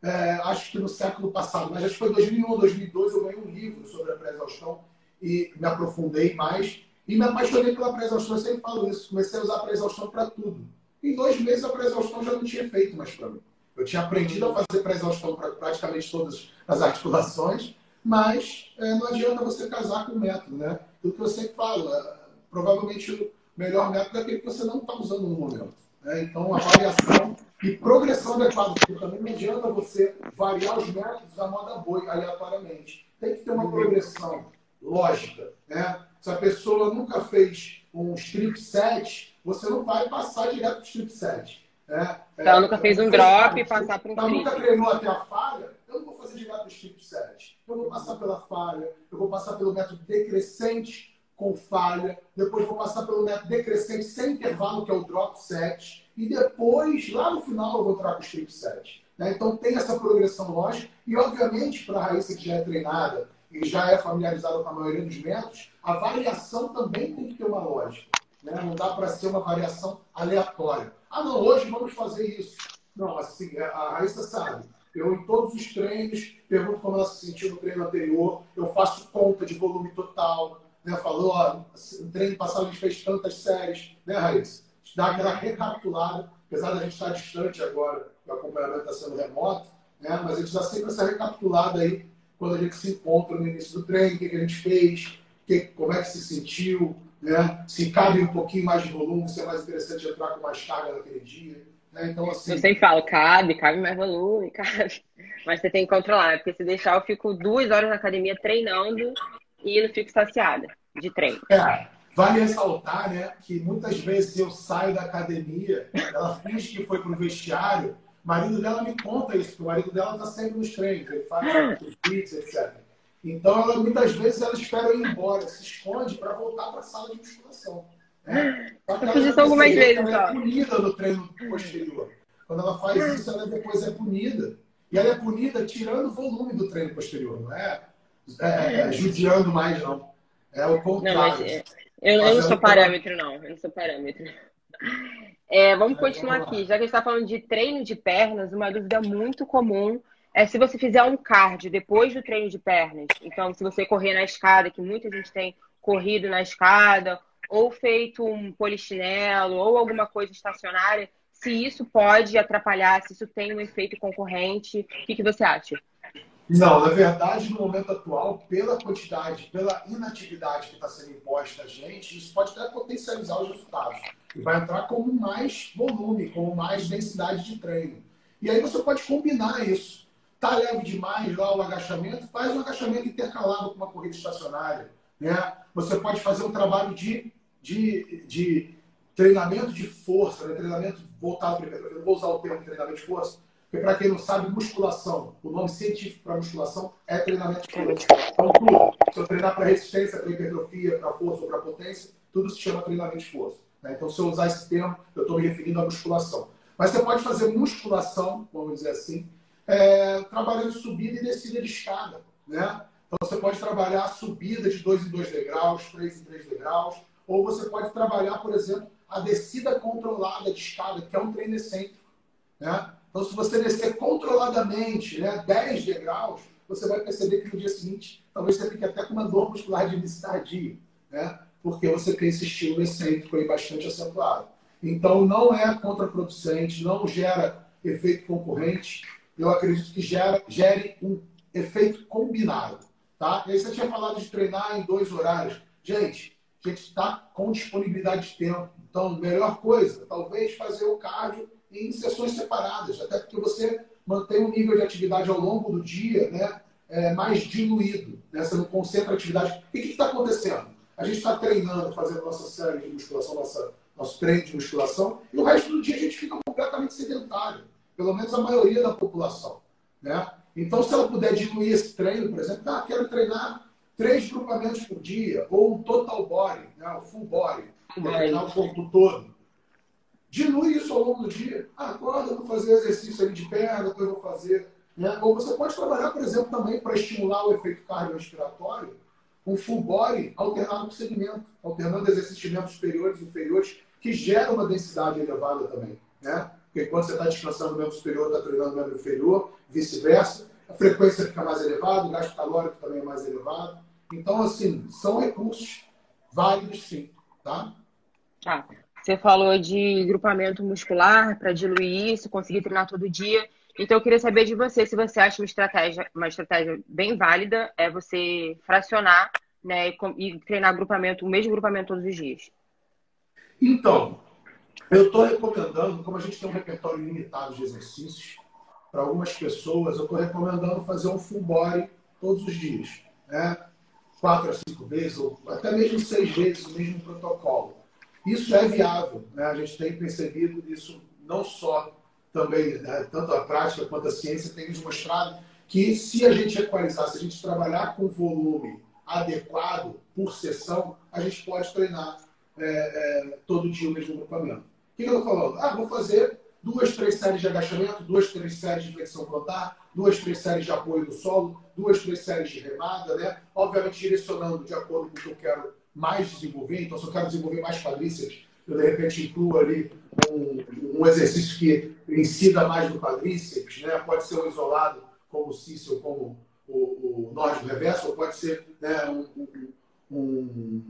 é, acho que no século passado, mas acho que foi 2001 ou 2002, eu ganhei um livro sobre a pré-exaustão e me aprofundei mais. E me apaixonei pela pré-exaustão, eu sempre falo isso. Comecei a usar a pré-exaustão para tudo. Em dois meses a pré-exaustão já não tinha efeito mais para mim. Eu tinha aprendido a fazer pré-exaustão para praticamente todas as articulações, mas é, não adianta você casar com o método, né? Tudo que eu sempre falo, é, provavelmente o melhor método é aquele que você não está usando no momento. Né? Então, a variação e progressão adequada, porque também não adianta você variar os métodos a moda boi aleatoriamente. Tem que ter uma progressão lógica, né? Se a pessoa nunca fez um strip set, você não vai passar direto para o strip set. Né? Ela é, nunca fez um drop e passar para um strip. Ela nunca treinou até a falha, eu não vou fazer direto o strip set. Eu vou passar pela falha, eu vou passar pelo método decrescente com falha, depois vou passar pelo método decrescente sem intervalo, que é o drop set, e depois, lá no final, eu vou entrar com o strip set. Né? Então tem essa progressão lógica, e obviamente, para a Raíssa que já é treinada, e já é familiarizado com a maioria dos métodos, a variação também tem que ter uma lógica. Né? Não dá para ser uma variação aleatória. Ah, não, hoje vamos fazer isso. Não, assim, é, a Raíssa sabe. Eu, em todos os treinos, pergunto como ela se sentiu no treino anterior, eu faço conta de volume total. Né? Falou, ó, no treino passado a gente fez tantas séries, né, Raíssa? Dá aquela recapitulada, apesar da gente estar distante agora, o acompanhamento está sendo remoto, né? mas a gente dá sempre essa recapitulada aí quando a gente se encontra no início do treino, o que, que a gente fez, que, como é que se sentiu, né? se cabe um pouquinho mais de volume, se é mais interessante entrar com mais carga naquele dia. Né? Então, assim... Eu sempre falo, cabe, cabe mais volume, cabe. Mas você tem que controlar, porque se deixar eu fico duas horas na academia treinando e não fico saciada de treino. É, vale ressaltar né, que muitas vezes eu saio da academia, ela finge que foi para o vestiário, o marido dela me conta isso, porque o marido dela está sempre nos treinos, ele faz beats, etc. Então, ela, muitas vezes, ela espera ir embora, se esconde para voltar para a sala de musculação. Só que ela, isso algumas vezes, ela é punida no treino posterior. Quando ela faz isso, ela depois é punida. E ela é punida tirando o volume do treino posterior, não é, é, é judiando mais, não. É o contrário. Não, é, eu, eu não sou parâmetro, não. Eu não sou parâmetro. É, vamos continuar aqui. Já que a gente está falando de treino de pernas, uma dúvida muito comum é se você fizer um cardio depois do treino de pernas. Então, se você correr na escada, que muita gente tem corrido na escada, ou feito um polichinelo, ou alguma coisa estacionária, se isso pode atrapalhar, se isso tem um efeito concorrente, o que, que você acha? Não, na verdade, no momento atual, pela quantidade, pela inatividade que está sendo imposta a gente, isso pode até potencializar os resultados. E vai entrar como mais volume, como mais densidade de treino. E aí você pode combinar isso. Tá leve demais lá o agachamento, faz um agachamento intercalado com uma corrida estacionária. Né? Você pode fazer um trabalho de, de, de treinamento de força, né? treinamento voltado para eu vou usar o termo treinamento de força, porque para quem não sabe, musculação, o nome científico para musculação é treinamento de força. Então, tudo, se eu treinar para resistência, para hipertrofia, para força ou para potência, tudo se chama treinamento de força. Né? Então, se eu usar esse termo, eu estou me referindo à musculação. Mas você pode fazer musculação, vamos dizer assim, é, trabalhando subida e descida de escada. Né? Então, você pode trabalhar subida de 2 em 2 degraus, 3 em 3 degraus, ou você pode trabalhar, por exemplo, a descida controlada de escada, que é um treino excêntrico. Né? Então, se você descer controladamente né, 10 degraus, você vai perceber que no dia seguinte, talvez você fique até com uma dor muscular de início né? porque você tem esse estilo excêntrico aí bastante acentuado. Então, não é contraproducente, não gera efeito concorrente. Eu acredito que gera, gere um efeito combinado. Tá? E aí você tinha falado de treinar em dois horários. Gente, gente está com disponibilidade de tempo. Então, melhor coisa, talvez fazer o cardio em sessões separadas, até porque você mantém um nível de atividade ao longo do dia né, é, mais diluído. Né? Você não concentra a atividade. E o que está acontecendo? A gente está treinando, fazendo nossa série de musculação, nossa, nosso treino de musculação, e o resto do dia a gente fica completamente sedentário. Pelo menos a maioria da população. Né? Então, se ela puder diluir esse treino, por exemplo, ah, quero treinar três grupamentos por dia, ou um total body, né, o full body, treinar o corpo todo. Dilui isso ao longo do dia. Ah, acorda, vou fazer exercício ali de perna, depois vou fazer. Né? Ou você pode trabalhar, por exemplo, também para estimular o efeito cardiorrespiratório, um full body alternado com segmento, alternando exercícios de membros superiores e inferiores, que gera uma densidade elevada também. Né? Porque quando você está descansando o membro superior, está treinando o membro inferior, vice-versa, a frequência fica mais elevada, o gasto calórico também é mais elevado. Então, assim, são recursos válidos sim, tá? Tá. Você falou de grupamento muscular para diluir isso, conseguir treinar todo dia. Então, eu queria saber de você se você acha uma estratégia, uma estratégia bem válida é você fracionar né, e treinar grupamento, o mesmo grupamento todos os dias. Então, eu estou recomendando, como a gente tem um repertório limitado de exercícios, para algumas pessoas, eu estou recomendando fazer um full body todos os dias. Né? Quatro a cinco vezes, ou até mesmo seis vezes o mesmo protocolo. Isso é viável. Né? A gente tem percebido isso não só também, né? tanto a prática quanto a ciência tem nos mostrado que se a gente equalizar, se a gente trabalhar com volume adequado por sessão, a gente pode treinar é, é, todo dia o mesmo grupamento. O que, que eu estou falando? Ah, vou fazer duas, três séries de agachamento, duas, três séries de flexão plantar, duas, três séries de apoio no solo, duas, três séries de remada, né? Obviamente direcionando de acordo com o que eu quero mais desenvolver. Então, se eu quero desenvolver mais quadríceps, eu de repente incluo ali um, um exercício que incida mais no quadríceps, né? Pode ser um isolado, como o Cícero, como o, o nórdico reverso, ou pode ser né, um, um,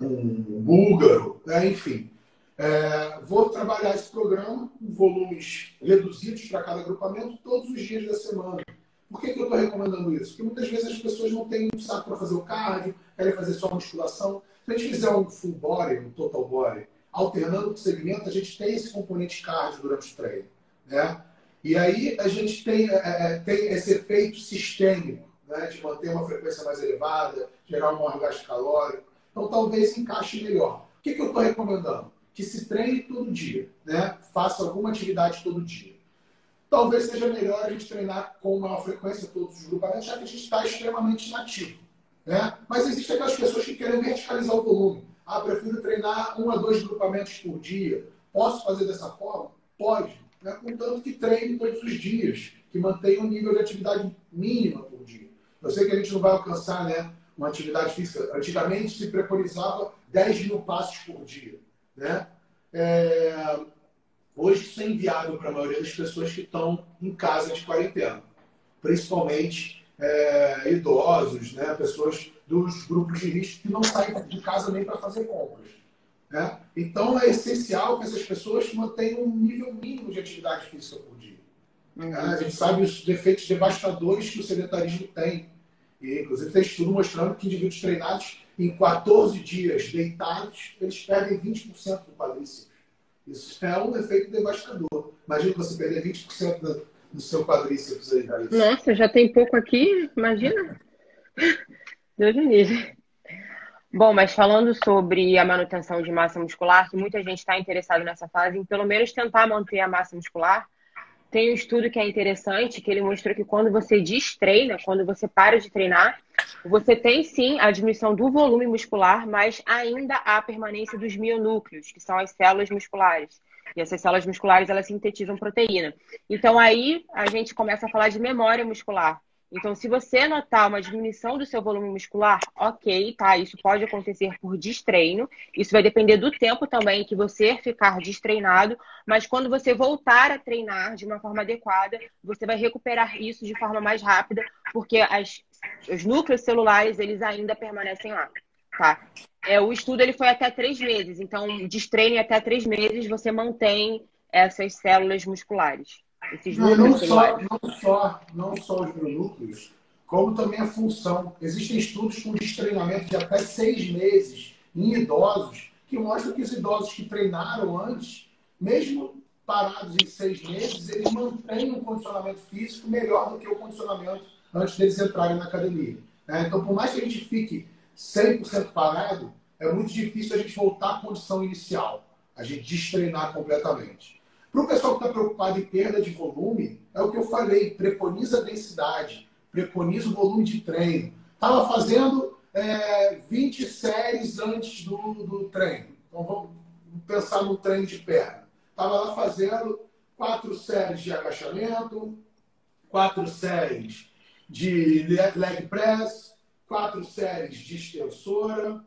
um búlgaro, né? enfim. É, vou trabalhar esse programa com volumes reduzidos para cada agrupamento todos os dias da semana. Por que, que eu estou recomendando isso? Porque muitas vezes as pessoas não têm um saco para fazer o cardio, querem fazer só musculação. Se a gente fizer um full body, um total body, alternando o segmento, a gente tem esse componente cardio durante o treino. Né? E aí a gente tem, é, é tem esse efeito sistêmico, né? de manter uma frequência mais elevada, gerar um maior gasto calórico. Então talvez encaixe melhor. O que, que eu estou recomendando? Que se treine todo dia, né? faça alguma atividade todo dia. Talvez seja melhor a gente treinar com maior frequência todos os grupamentos, já que a gente está extremamente inativo. Né? Mas existem aquelas pessoas que querem verticalizar o volume. Ah, prefiro treinar um a dois grupamentos por dia. Posso fazer dessa forma? Pode. Né? Contanto que treine todos os dias, que mantenha um nível de atividade mínima por dia. Eu sei que a gente não vai alcançar né, uma atividade física. Antigamente se preconizava 10 mil passos por dia. Né? É, hoje isso é inviável para a maioria das pessoas que estão em casa de quarentena. Principalmente é, idosos, né? pessoas dos grupos de risco que não saem de casa nem para fazer compras. Né? Então, é essencial que essas pessoas mantenham um nível mínimo de atividade física por dia. Uhum. A gente sabe os defeitos devastadores que o sedentarismo tem. E, inclusive, tem estudo mostrando que indivíduos treinados em 14 dias deitados, eles perdem 20% do quadríceps. Isso é um efeito devastador. Imagina você perder 20% do, do seu quadríceps aí, Raíssa. Nossa, já tem pouco aqui, imagina. Deus me livre. Bom, mas falando sobre a manutenção de massa muscular, que muita gente está interessado nessa fase, em pelo menos tentar manter a massa muscular, tem um estudo que é interessante, que ele mostrou que quando você destreina, quando você para de treinar, você tem sim a diminuição do volume muscular, mas ainda há a permanência dos mionúcleos, que são as células musculares. E essas células musculares, elas sintetizam proteína. Então aí a gente começa a falar de memória muscular. Então, se você notar uma diminuição do seu volume muscular, ok, tá? Isso pode acontecer por destreino. Isso vai depender do tempo também que você ficar destreinado. Mas quando você voltar a treinar de uma forma adequada, você vai recuperar isso de forma mais rápida, porque as, os núcleos celulares, eles ainda permanecem lá, tá? É, o estudo ele foi até três meses. Então, destreine até três meses, você mantém essas células musculares. Esses não, não, só, não, só, não só os núcleos, como também a função. Existem estudos com destreinamento de até seis meses em idosos, que mostram que os idosos que treinaram antes, mesmo parados em seis meses, eles mantêm um condicionamento físico melhor do que o condicionamento antes deles entrarem na academia. Né? Então, por mais que a gente fique 100% parado, é muito difícil a gente voltar à condição inicial, a gente destreinar completamente. Para o pessoal que está preocupado em perda de volume, é o que eu falei, preconiza densidade, preconiza o volume de treino. Estava fazendo é, 20 séries antes do, do treino. Então vamos pensar no treino de perna. Estava lá fazendo quatro séries de agachamento, quatro séries de leg press, quatro séries de extensora.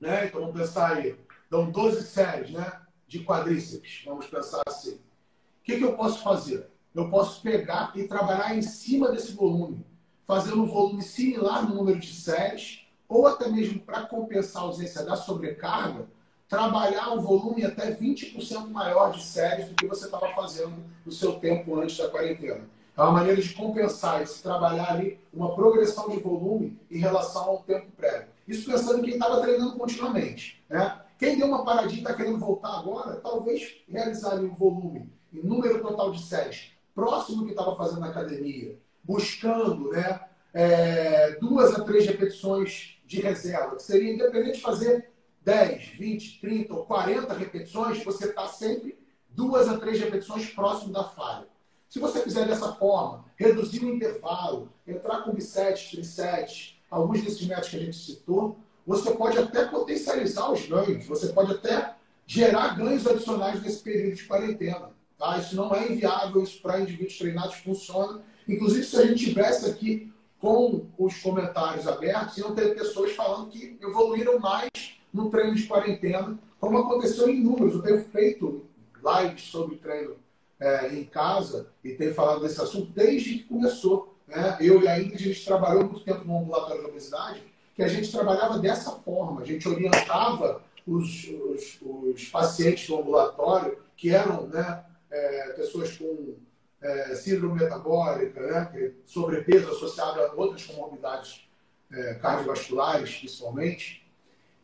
Né? Então vamos pensar aí, dão 12 séries, né? De quadríceps, vamos pensar assim. O que, que eu posso fazer? Eu posso pegar e trabalhar em cima desse volume, fazendo um volume similar no número de séries, ou até mesmo para compensar a ausência da sobrecarga, trabalhar um volume até 20% maior de séries do que você estava fazendo no seu tempo antes da quarentena. É uma maneira de compensar esse trabalhar ali uma progressão de volume em relação ao tempo prévio. Isso pensando em quem estava treinando continuamente. Né? Quem deu uma paradinha e está querendo voltar agora, talvez realizar um volume em número total de séries próximo do que estava fazendo na academia, buscando né, é, duas a três repetições de reserva, que seria independente de fazer 10, 20, 30 ou 40 repetições, você está sempre duas a três repetições próximo da falha. Se você fizer dessa forma, reduzir o intervalo, entrar com bisets, trisets, alguns desses métodos que a gente citou, você pode até potencializar os ganhos, você pode até gerar ganhos adicionais nesse período de quarentena. Tá? Isso não é inviável, isso para indivíduos treinados funciona. Inclusive, se a gente tivesse aqui com os comentários abertos, iam ter pessoas falando que evoluíram mais no treino de quarentena, como aconteceu em números. Eu tenho feito lives sobre treino é, em casa e tenho falado desse assunto desde que começou. Né? Eu e a Ingrid, a gente trabalhou muito tempo no ambulatório da obesidade que a gente trabalhava dessa forma. A gente orientava os, os, os pacientes do ambulatório, que eram né, é, pessoas com é, síndrome metabólica, né, sobrepeso associado a outras comorbidades é, cardiovasculares, principalmente.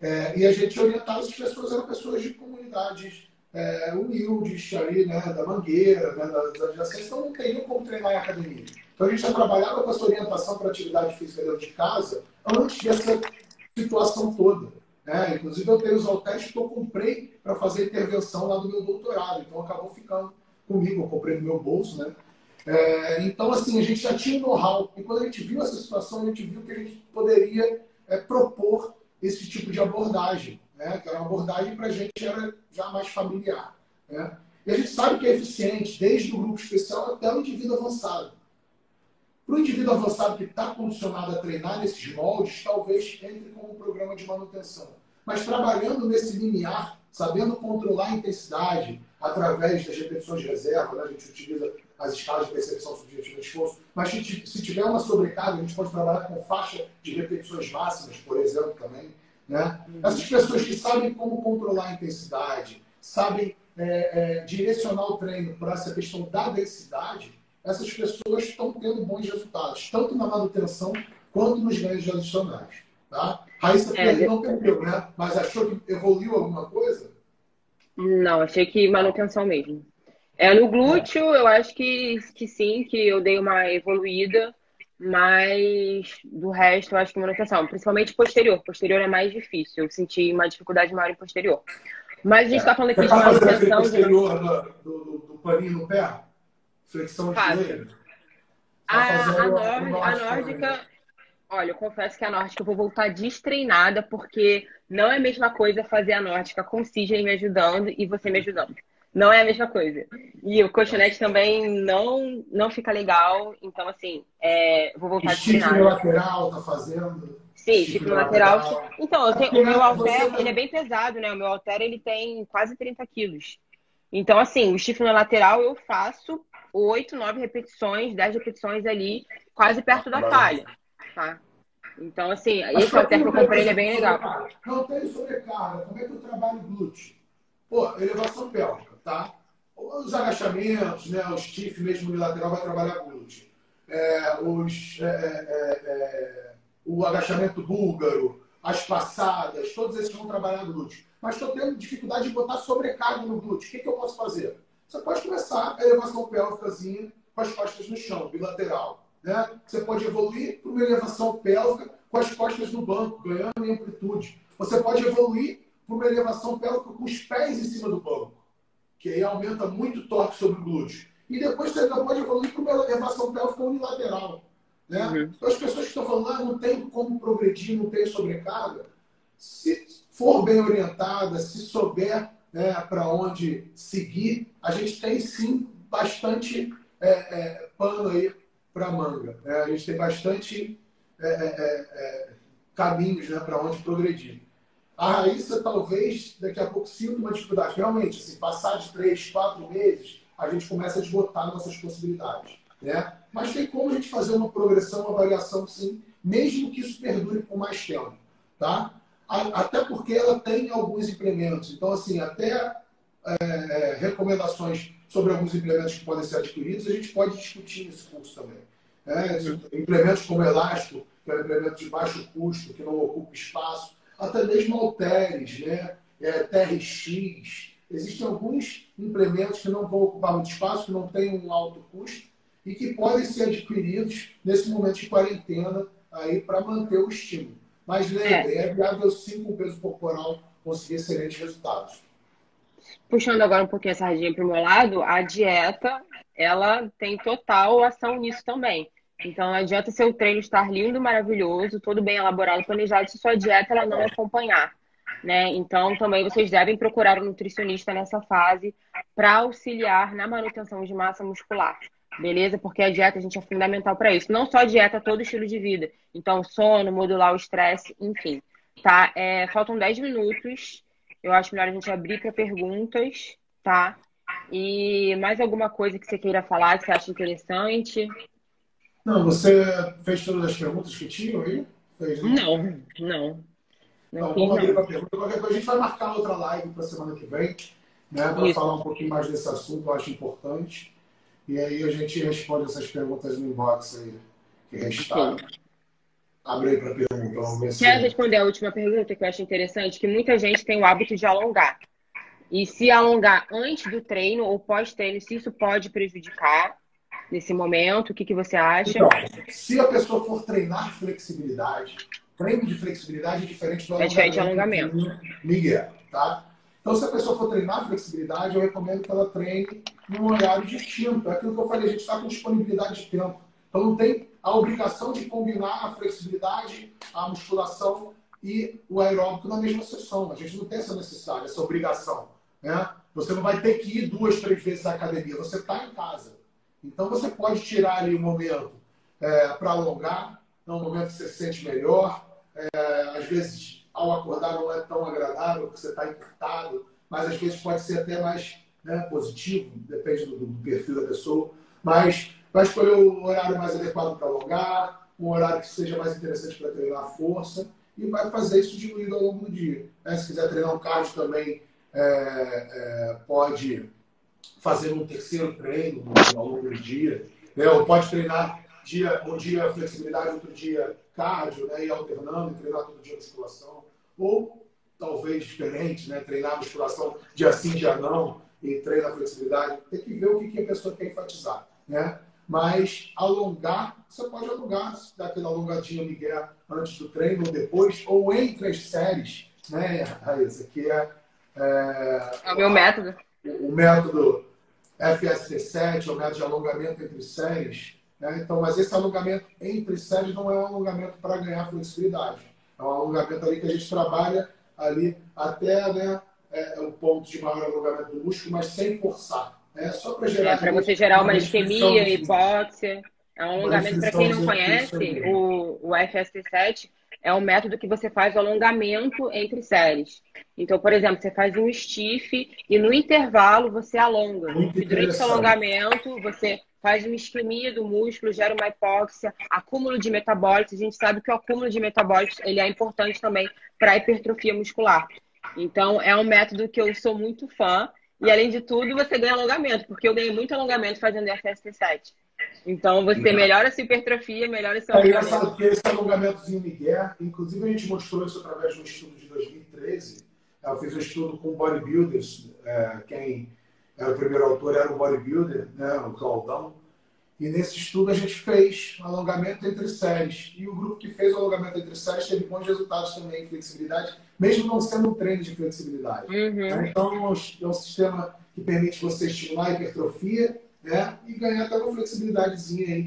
É, e a gente orientava essas pessoas, eram pessoas de comunidades é, humildes ali, né, da Mangueira, né, das adjacências, então não teriam como treinar em academia. Então a gente já trabalhava com essa orientação para atividade física dentro de casa, antes dessa situação toda. Né? Inclusive, eu tenho os halteres que eu comprei para fazer intervenção lá do meu doutorado, então acabou ficando comigo, eu comprei no meu bolso. Né? É, então, assim, a gente já tinha know-how, e quando a gente viu essa situação, a gente viu que a gente poderia é, propor esse tipo de abordagem, né? que era uma abordagem para a gente era já mais familiar. Né? E a gente sabe que é eficiente, desde o grupo especial até o indivíduo avançado. Para o indivíduo avançado que está condicionado a treinar nesses moldes, talvez entre com um programa de manutenção. Mas trabalhando nesse limiar, sabendo controlar a intensidade através das repetições de reserva, né? a gente utiliza as escalas de percepção subjetiva de esforço. Mas se tiver uma sobrecarga, a gente pode trabalhar com faixa de repetições máximas, por exemplo, também. Né? Essas pessoas que sabem como controlar a intensidade, sabem é, é, direcionar o treino para essa questão da densidade, essas pessoas estão tendo bons resultados, tanto na manutenção quanto nos ganhos adicionais. Tá? Raíssa é, não perdeu, né? Mas achou que evoluiu alguma coisa? Não, achei que manutenção mesmo. É, no glúteo, eu acho que, que sim, que eu dei uma evoluída, mas do resto, eu acho que manutenção, principalmente posterior. Posterior é mais difícil, eu senti uma dificuldade maior em posterior. Mas a gente está é. falando aqui Você de manutenção. Você posterior do, do, do, paninho no pé? Flexão de joelho? Tá a, a, nórdica, a nórdica, olha, eu confesso que a nórdica eu vou voltar destreinada, porque não é a mesma coisa fazer a nórdica com o Sidney me ajudando e você me ajudando. Não é a mesma coisa. E o colchonete também não, não fica legal. Então, assim, é, vou voltar de treinar. lateral tá fazendo? Sim, chifre lateral. lateral. Então, tenho, o meu halter, ele é bem pesado, né? O meu halter, ele tem quase 30 quilos. Então, assim, o chifre lateral eu faço 8, 9 repetições, 10 repetições ali, quase perto da falha, tá? Então, assim, Mas esse halter que eu comprei, ele é bem legal. Não tem sobrecarga. Como é que eu trabalho glúteo? Pô, elevação pélvica tá? Os agachamentos, né? O stiff mesmo unilateral vai trabalhar glúteo. É, os, é, é, é, é, o agachamento búlgaro, as passadas, todos esses vão trabalhar glúteo. Mas estou tendo dificuldade de botar sobrecarga no glúteo. O que, que eu posso fazer? Você pode começar a elevação pélvicazinha com as costas no chão, bilateral. Né? Você pode evoluir para uma elevação pélvica com as costas no banco, ganhando em amplitude. Você pode evoluir para uma elevação pélvica com os pés em cima do banco que aí aumenta muito o torque sobre o glúteo. E depois você ainda pode evoluir para uma elevação pélvica unilateral. Né? Uhum. Então, as pessoas que estão falando, ah, não tem como progredir, não tem sobrecarga, se for bem orientada, se souber né, para onde seguir, a gente tem sim bastante é, é, pano aí para manga. Né? A gente tem bastante é, é, é caminhos né, para onde progredir. A Raíssa talvez daqui a pouco sinta uma dificuldade. Realmente, assim, passar de três, quatro meses, a gente começa a esgotar nossas possibilidades. Né? Mas tem como a gente fazer uma progressão, uma variação, sim, mesmo que isso perdure por mais tempo. Tá? Até porque ela tem alguns implementos. Então, assim, até é, é, recomendações sobre alguns implementos que podem ser adquiridos, a gente pode discutir nesse curso também. É, implementos como elástico, que é um implemento de baixo custo, que não ocupa espaço até mesmo halteres, né? É, TRX. Existem alguns implementos que não vão ocupar muito espaço, que não têm um alto custo e que podem ser adquiridos nesse momento de quarentena aí para manter o estímulo. Mas lembre, é, é viável sim com o peso corporal conseguir excelentes resultados. Puxando agora um pouquinho essa sardinha para o meu lado, a dieta ela tem total ação nisso também. Então não adianta seu treino estar lindo, maravilhoso, todo bem elaborado, planejado, se sua dieta ela não acompanhar. Né? Então também vocês devem procurar um nutricionista nessa fase para auxiliar na manutenção de massa muscular. Beleza? Porque a dieta, a gente, é fundamental para isso. Não só a dieta, todo estilo de vida. Então, sono, modular o estresse, enfim. Tá? É, faltam 10 minutos. Eu acho melhor a gente abrir para perguntas, tá? E mais alguma coisa que você queira falar, que você acha interessante? Não, você fez todas as perguntas que tinham aí? Fez, né? Não, não. Então, vamos abrir para a pergunta. Qualquer coisa, a gente vai marcar outra live para semana que vem, né, para falar um pouquinho mais desse assunto, eu acho importante. E aí a gente responde essas perguntas no inbox aí, que restaram. Abre aí para pergunta. Vamos responder a última pergunta que eu acho interessante? Que muita gente tem o hábito de alongar. E se alongar antes do treino ou pós-treino, se isso pode prejudicar nesse momento? O que, que você acha? Então, se a pessoa for treinar flexibilidade, treino de flexibilidade é diferente do alongamento. É diferente de alongamento. Miguel, tá? Então, se a pessoa for treinar flexibilidade, eu recomendo que ela treine num horário distinto. É aquilo que eu falei, a gente está com disponibilidade de tempo. Então, não tem a obrigação de combinar a flexibilidade, a musculação e o aeróbico na mesma sessão. A gente não tem essa necessidade, essa obrigação. Né? Você não vai ter que ir duas, três vezes à academia. Você está em casa. Então você pode tirar ali um momento é, para alongar, é um momento que você se sente melhor. É, às vezes, ao acordar, não é tão agradável, porque você está encurtado, mas às vezes pode ser até mais né, positivo, depende do, do, perfil da pessoa. Mas vai escolher o horário mais adequado para alongar, um horário que seja mais interessante para treinar a força e vai fazer isso diluído ao longo do dia. Né? Se quiser treinar um cardio também, é, é, pode fazer um terceiro treino ao longo do dia. Né? Ou pode treinar dia, um dia flexibilidade, outro dia cardio, né? e alternando, treinar todo dia musculação. Ou, talvez diferente, né? treinar musculação dia sim, dia não, e treinar flexibilidade. Tem que ver o que a pessoa quer enfatizar. Né? Mas alongar, você pode alongar, dar aquela alongadinha Miguel antes do treino ou depois, ou entre as séries, né, Raíssa? Que é, é, é o meu método. O, o método FST7, é o método de alongamento entre séries. Né? Então, mas esse alongamento entre séries não é um alongamento para ganhar flexibilidade. É um alongamento ali que a gente trabalha ali até né, é, o ponto de maior alongamento do músculo, mas sem forçar. É só para gerar. É, para você gerar uma isquemia, hipóxia. É um alongamento, para quem não conhece, o, o FST7 é um método que você faz o alongamento entre séries. Então, por exemplo, você faz um stiff e no intervalo você alonga. E durante esse alongamento, você faz uma isquemia do músculo, gera uma hipóxia, acúmulo de metabólitos. A gente sabe que o acúmulo de metabólitos ele é importante também para a hipertrofia muscular. Então, é um método que eu sou muito fã. E, além de tudo, você ganha alongamento, porque eu ganhei muito alongamento fazendo FST7. Então, você melhora essa hipertrofia, melhora esse alongamento. É engraçado que esse alongamentozinho Miguel, inclusive a gente mostrou isso através de um estudo de 2013. Eu fiz um estudo com bodybuilders, é, quem era o primeiro autor era o bodybuilder, né, o Claudão. E nesse estudo a gente fez alongamento entre séries. E o grupo que fez o alongamento entre séries teve bons resultados também em flexibilidade, mesmo não sendo um treino de flexibilidade. Uhum. Né? Então é um sistema que permite você estimular a hipertrofia né? e ganhar até uma flexibilidadezinha aí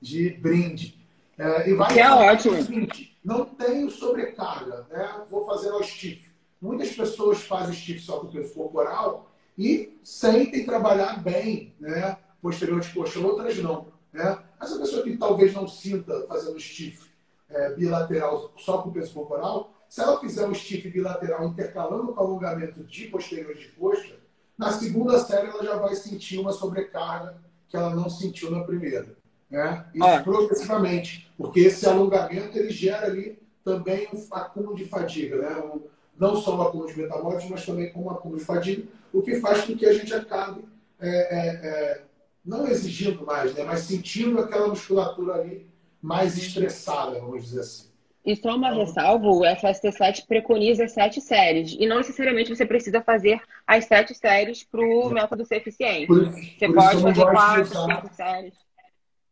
de brinde. É, e vai que é ótimo. Seguinte, não tenho sobrecarga, né? vou fazer o stiff. Muitas pessoas fazem stiff só com o peso corporal e sentem trabalhar bem, né? Posterior de coxa, outras não. Né? Essa pessoa que talvez não sinta fazendo stiff é, bilateral só com o peso corporal, se ela fizer um stiff bilateral intercalando com alongamento de posterior de coxa, na segunda série, ela já vai sentir uma sobrecarga que ela não sentiu na primeira. Né? Isso ah. progressivamente, porque esse alongamento ele gera ali também um acúmulo de fadiga, né? Um, não só um acúmulo de metabólitos, mas também com um acúmulo de fadiga, o que faz com que a gente acabe é, é, é, não exigindo mais, né? mas sentindo aquela musculatura ali mais estressada, vamos dizer assim. E só uma ressalva, o FST7 preconiza sete séries. E não necessariamente você precisa fazer as sete séries para o método ser eficiente. Por, você por pode fazer quatro, cinco séries.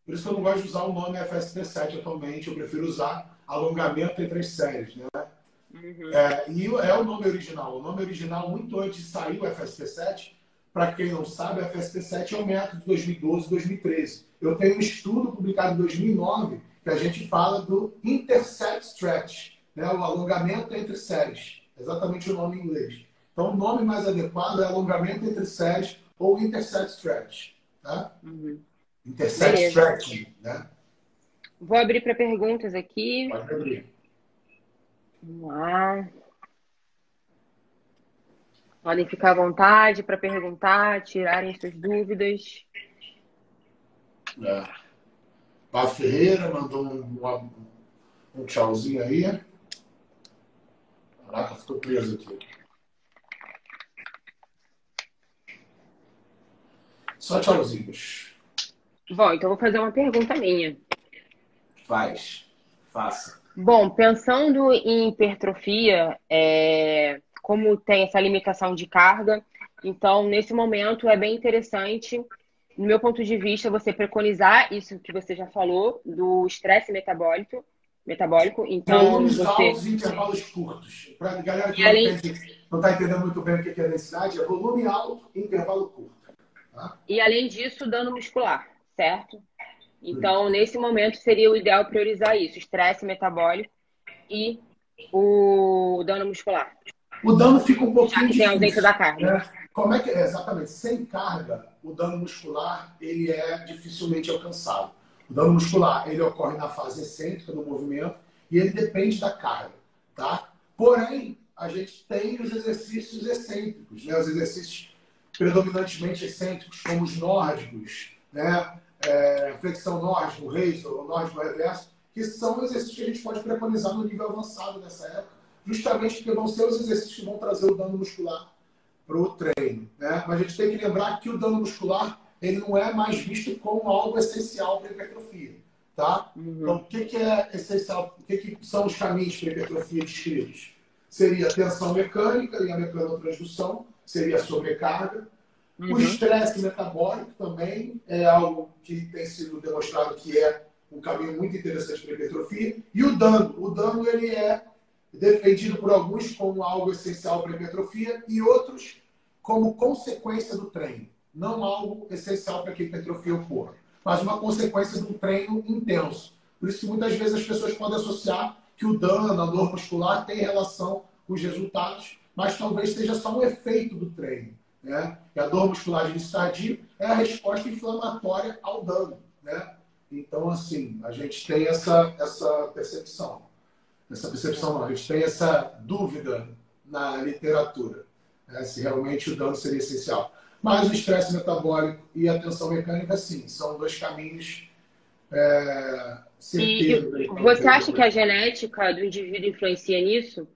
Por isso que eu não gosto de usar o nome FST7 atualmente. Eu prefiro usar alongamento entre as séries. Né? Uhum. É, e é o nome original. O nome original, muito antes de sair o FST7, para quem não sabe, o FST7 é o método de 2012 2013. Eu tenho um estudo publicado em 2009 que a gente fala do interset stretch, né? o alongamento entre séries. Exatamente o nome em inglês. Então, o nome mais adequado é alongamento entre séries ou interset stretch. Tá? Uhum. Interset Beleza. stretching. Né? Vou abrir para perguntas aqui. Pode abrir. Vamos lá. Podem ficar à vontade para perguntar, tirarem suas dúvidas. É. Ferreira mandou um, um tchauzinho aí. Caraca, ficou preso aqui. Só tchauzinhos. Bom, então vou fazer uma pergunta minha. Faz. Faça. Bom, pensando em hipertrofia, é, como tem essa limitação de carga, então nesse momento é bem interessante no meu ponto de vista, você preconizar isso que você já falou, do estresse metabólico. metabólico. Então, você... e intervalos curtos. Para a galera que além... não está entendendo muito bem o que é densidade, é volume alto e intervalo curto. Tá? E além disso, dano muscular, certo? Então, Sim. nesse momento, seria o ideal priorizar isso: estresse metabólico e o dano muscular. O dano fica um pouquinho. Já que tem ausência da carga. Né? Como é que é? Exatamente. Sem carga, o dano muscular ele é dificilmente alcançado. O dano muscular ele ocorre na fase excêntrica do movimento e ele depende da carga, tá? Porém, a gente tem os exercícios excêntricos, né? Os exercícios predominantemente excêntricos, como os nórdicos, né? É, flexão nórdica, o Reisel, o nórdico reverso, que são exercícios que a gente pode preconizar no nível avançado nessa época, justamente porque vão ser os exercícios que vão trazer o dano muscular para o treino. Né? Mas a gente tem que lembrar que o dano muscular ele não é mais visto como algo essencial para a hipertrofia. Tá? Uhum. Então, o que, que é essencial? O que, que são os caminhos para a hipertrofia descritos? Seria a tensão mecânica e a mecanotransdução, seria a sobrecarga. Uhum. O estresse metabólico também é algo que tem sido demonstrado que é um caminho muito interessante para a hipertrofia. E o dano. O dano ele é defendido por alguns como algo essencial para a hipertrofia e outros como consequência do treino. Não algo essencial para que a hipertrofia ocorra mas uma consequência de um treino intenso. Por isso que muitas vezes as pessoas podem associar que o dano, a dor muscular, tem relação com os resultados, mas talvez seja só um efeito do treino. Né? E a dor muscular de tardio é a resposta inflamatória ao dano. Né? Então, assim, a gente tem essa, essa percepção. Essa percepção não, a gente tem essa dúvida na literatura, né? se realmente o dano seria essencial. Mas o estresse metabólico e a tensão mecânica, sim, são dois caminhos é, certeiros. Você acha que a genética do indivíduo influencia nisso?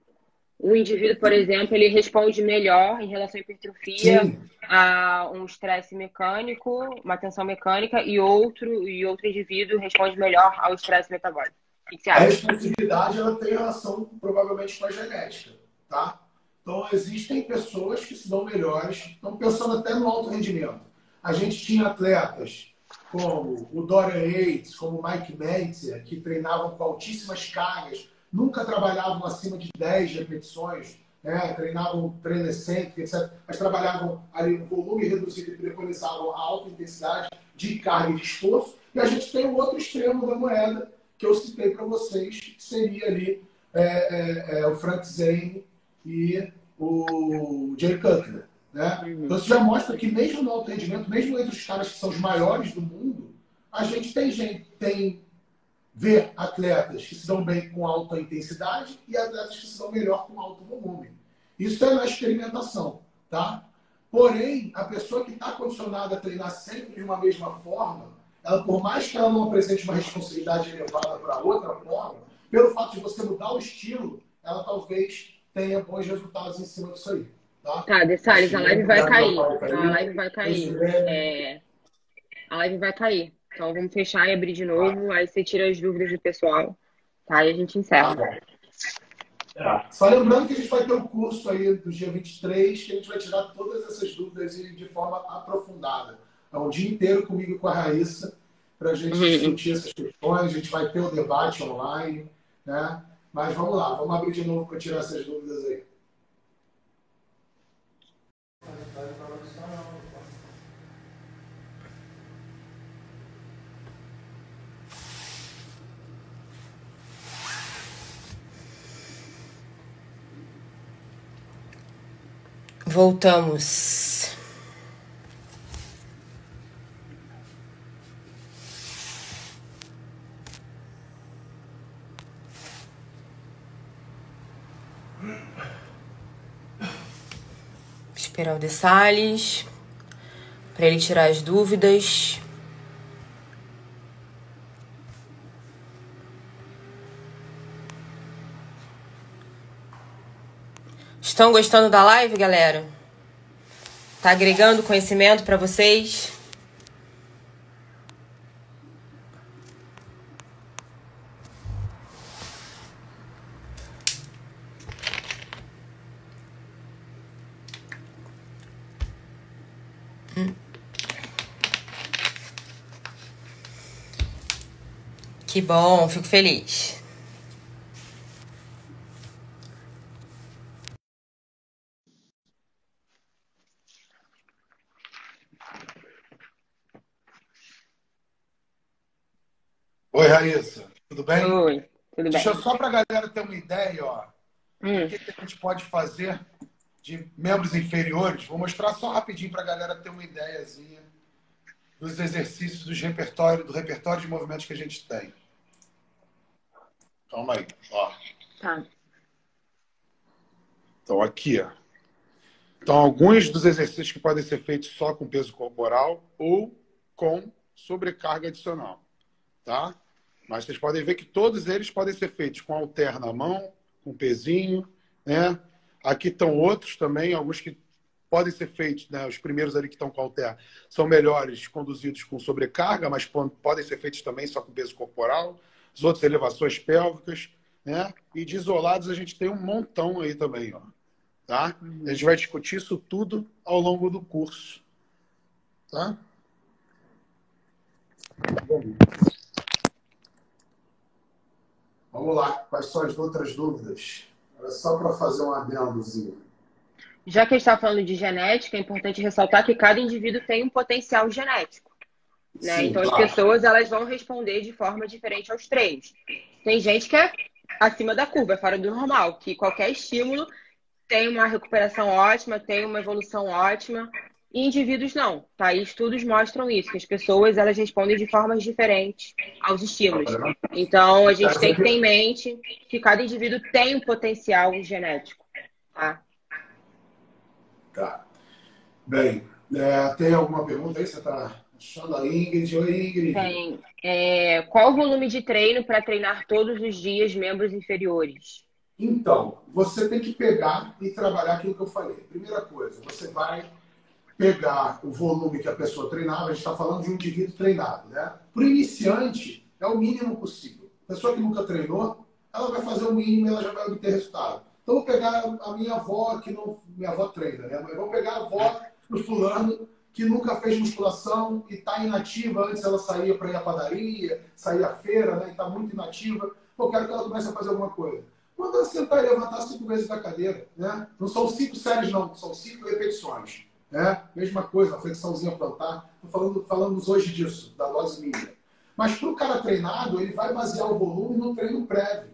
O indivíduo, por exemplo, ele responde melhor em relação à hipertrofia sim. a um estresse mecânico, uma tensão mecânica, e outro, e outro indivíduo responde melhor ao estresse metabólico. A responsividade ela tem relação provavelmente com a genética, tá? Então, existem pessoas que se dão melhores, estão pensando até no alto rendimento. A gente tinha atletas como o Dorian Yates, como o Mike Mentzer, que treinavam com altíssimas cargas, nunca trabalhavam acima de 10 repetições, né? treinavam treino excêntrico, etc. Mas trabalhavam ali um volume reduzido e preconizavam a alta intensidade de carga e de esforço. E a gente tem o outro extremo da moeda, que eu citei para vocês, que seria ali é, é, é, o Frank Zane e o Jay Cutler. Né? Uhum. Então, isso já mostra que, mesmo no alto rendimento, mesmo entre os caras que são os maiores do mundo, a gente tem gente, tem ver atletas que se dão bem com alta intensidade e atletas que se dão melhor com alto volume. Isso é na experimentação, tá? Porém, a pessoa que está condicionada a treinar sempre de uma mesma forma, ela, por mais que ela não apresente uma responsabilidade elevada para outra forma, pelo fato de você mudar o estilo, ela talvez tenha bons resultados em cima disso aí. Tá, tá a live vai cair. A live vai cair. É... A live vai cair. Então vamos fechar e abrir de novo. Aí você tira as dúvidas do pessoal. Tá? E a gente encerra. Tá. Só lembrando que a gente vai ter um curso aí do dia 23, que a gente vai tirar todas essas dúvidas de forma aprofundada. É um dia inteiro comigo e com a Raíssa, para a gente uhum. discutir essas questões. A gente vai ter o debate online, né? Mas vamos lá, vamos abrir de novo para tirar essas dúvidas aí. Voltamos. Esperar o de Salles para ele tirar as dúvidas. Estão gostando da live, galera? Tá agregando conhecimento para vocês? Que bom, fico feliz. Oi, Raíssa, tudo bem? Oi, tudo bem. Deixa só para a galera ter uma ideia, ó. Hum. O que, que a gente pode fazer de membros inferiores? Vou mostrar só rapidinho para a galera ter uma ideiazinha dos exercícios dos repertório, do repertório de movimentos que a gente tem. Calma aí. Ó. Tá. Então, aqui, ó. Então, alguns dos exercícios que podem ser feitos só com peso corporal ou com sobrecarga adicional, tá? Mas vocês podem ver que todos eles podem ser feitos com halter na mão, com pezinho, né? Aqui estão outros também, alguns que podem ser feitos, né? Os primeiros ali que estão com halter são melhores conduzidos com sobrecarga, mas podem ser feitos também só com peso corporal. Os outros elevações pélvicas, né? E de isolados a gente tem um montão aí também, ó. Tá? A gente vai discutir isso tudo ao longo do curso. Tá? Vamos lá, quais são as outras dúvidas? Era só para fazer um adendozinho. Já que a gente está falando de genética, é importante ressaltar que cada indivíduo tem um potencial genético. Né? Sim, então, claro. as pessoas elas vão responder de forma diferente aos treinos. Tem gente que é acima da curva, é fora do normal, que qualquer estímulo tem uma recuperação ótima, tem uma evolução ótima. E indivíduos não, tá? E estudos mostram isso, que as pessoas elas respondem de formas diferentes aos estímulos. Então a gente tem que ter em mente que cada indivíduo tem um potencial genético, tá? Tá. Bem, é, tem alguma pergunta aí? Você está achando a Ingrid? Oi, Ingrid. Tem. É, qual o volume de treino para treinar todos os dias membros inferiores? Então, você tem que pegar e trabalhar aquilo que eu falei. Primeira coisa, você vai pegar o volume que a pessoa treinava, a gente está falando de um indivíduo treinado, né? Para o iniciante, é o mínimo possível. A pessoa que nunca treinou, ela vai fazer o mínimo e ela já vai obter resultado. Então, vou pegar a minha avó, que não. Minha avó treina, né? Mas vou pegar a avó do fulano que nunca fez musculação e está inativa. Antes ela saía para ir à padaria, saía à feira, né? E está muito inativa. Eu quero que ela comece a fazer alguma coisa. Manda ela sentar e levantar cinco vezes da cadeira, né? Não são cinco séries, não. São cinco repetições. É, mesma coisa, a flexãozinha plantar. Estou falando, falamos hoje disso, da dose mínima. Mas para o cara treinado, ele vai basear o volume no treino prévio.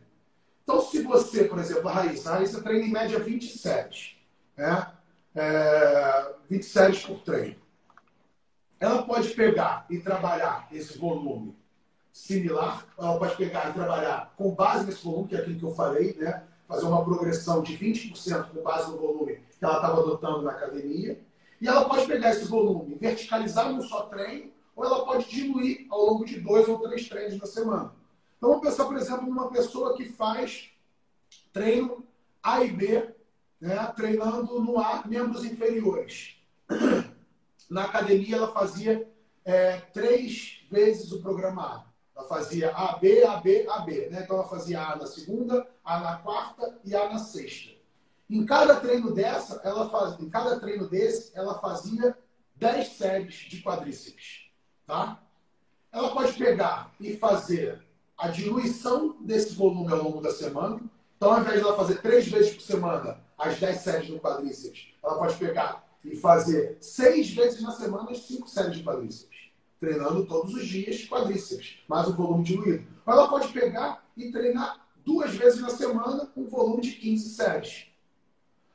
Então, se você, por exemplo, a Raíssa, a Raíssa treina em média 20 séries. Né? É, 20 séries por treino. Ela pode pegar e trabalhar esse volume similar, ela pode pegar e trabalhar com base nesse volume, que é aquilo que eu falei, né? fazer uma progressão de 20% com base no volume que ela estava adotando na academia e ela pode pegar esse volume, verticalizar num só treino, ou ela pode diluir ao longo de dois ou três treinos na semana. Então, vamos pensar, por exemplo, numa pessoa que faz treino A e B, né, treinando no A, membros inferiores. Na academia, ela fazia é, três vezes o programa A. Ela fazia A, B, A, B, A, B. Né? Então, ela fazia A na segunda, A na quarta e A na sexta. Em cada treino dessa, ela faz, em cada treino desse, ela fazia 10 séries de quadríceps, tá? Ela pode pegar e fazer a diluição desse volume ao longo da semana. Então, ao invés de ela fazer três vezes por semana as 10 séries no quadríceps, ela pode pegar e fazer seis vezes na semana 5 séries de quadríceps, treinando todos os dias quadríceps, mais o volume diluído. Ou ela pode pegar e treinar duas vezes na semana com um volume de 15 séries.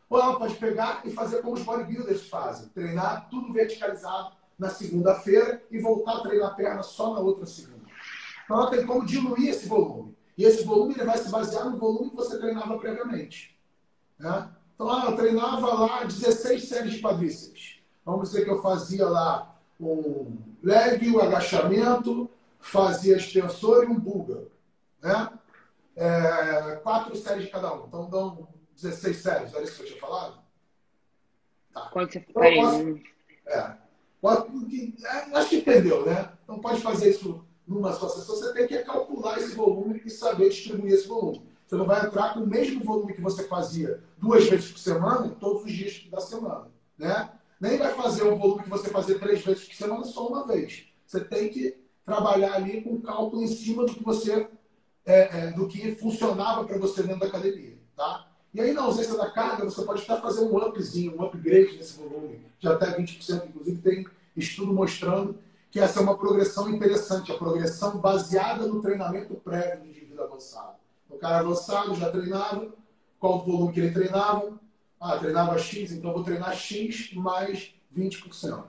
Ou ela pode pegar e fazer como os bodybuilders fazem, treinar tudo verticalizado na segunda-feira e voltar a treinar a perna só na outra segunda. Então ela tem como diluir esse volume. E esse volume ele vai se basear no volume que você treinava previamente. Né? Então, ah, eu treinava lá 16 séries de quadríceps. Vamos dizer que eu fazia lá um leg, um agachamento, fazia extensor e um búlgaro. Né? É, quatro séries de cada um. Então, dão 16 séries, era isso que eu tinha falado? Tá. Quando você então, posso, é, pode, é, acho que entendeu, né? Então pode fazer isso numa só sessão, você tem que calcular esse volume e saber distribuir esse volume. Você não vai entrar com o mesmo volume que você fazia duas vezes por semana, todos os dias da semana. Né? Nem vai fazer um volume que você fazia três vezes por semana só uma vez. Você tem que trabalhar ali com cálculo em cima do que você é, é, do que funcionava para você dentro da academia. Tá? E aí, na ausência da carga, você pode até fazer um upzinho, um upgrade nesse volume, de até 20%. Inclusive, tem estudo mostrando que essa é uma progressão interessante, a progressão baseada no treinamento prévio do indivíduo avançado. O cara avançado já treinava, qual o volume que ele treinava? Ah, treinava X, então vou treinar X mais 20%.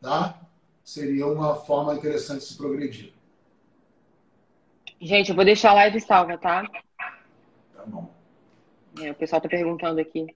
Tá? Seria uma forma interessante de se progredir. Gente, eu vou deixar a live salva, tá? Tá bom. É, o pessoal está perguntando aqui.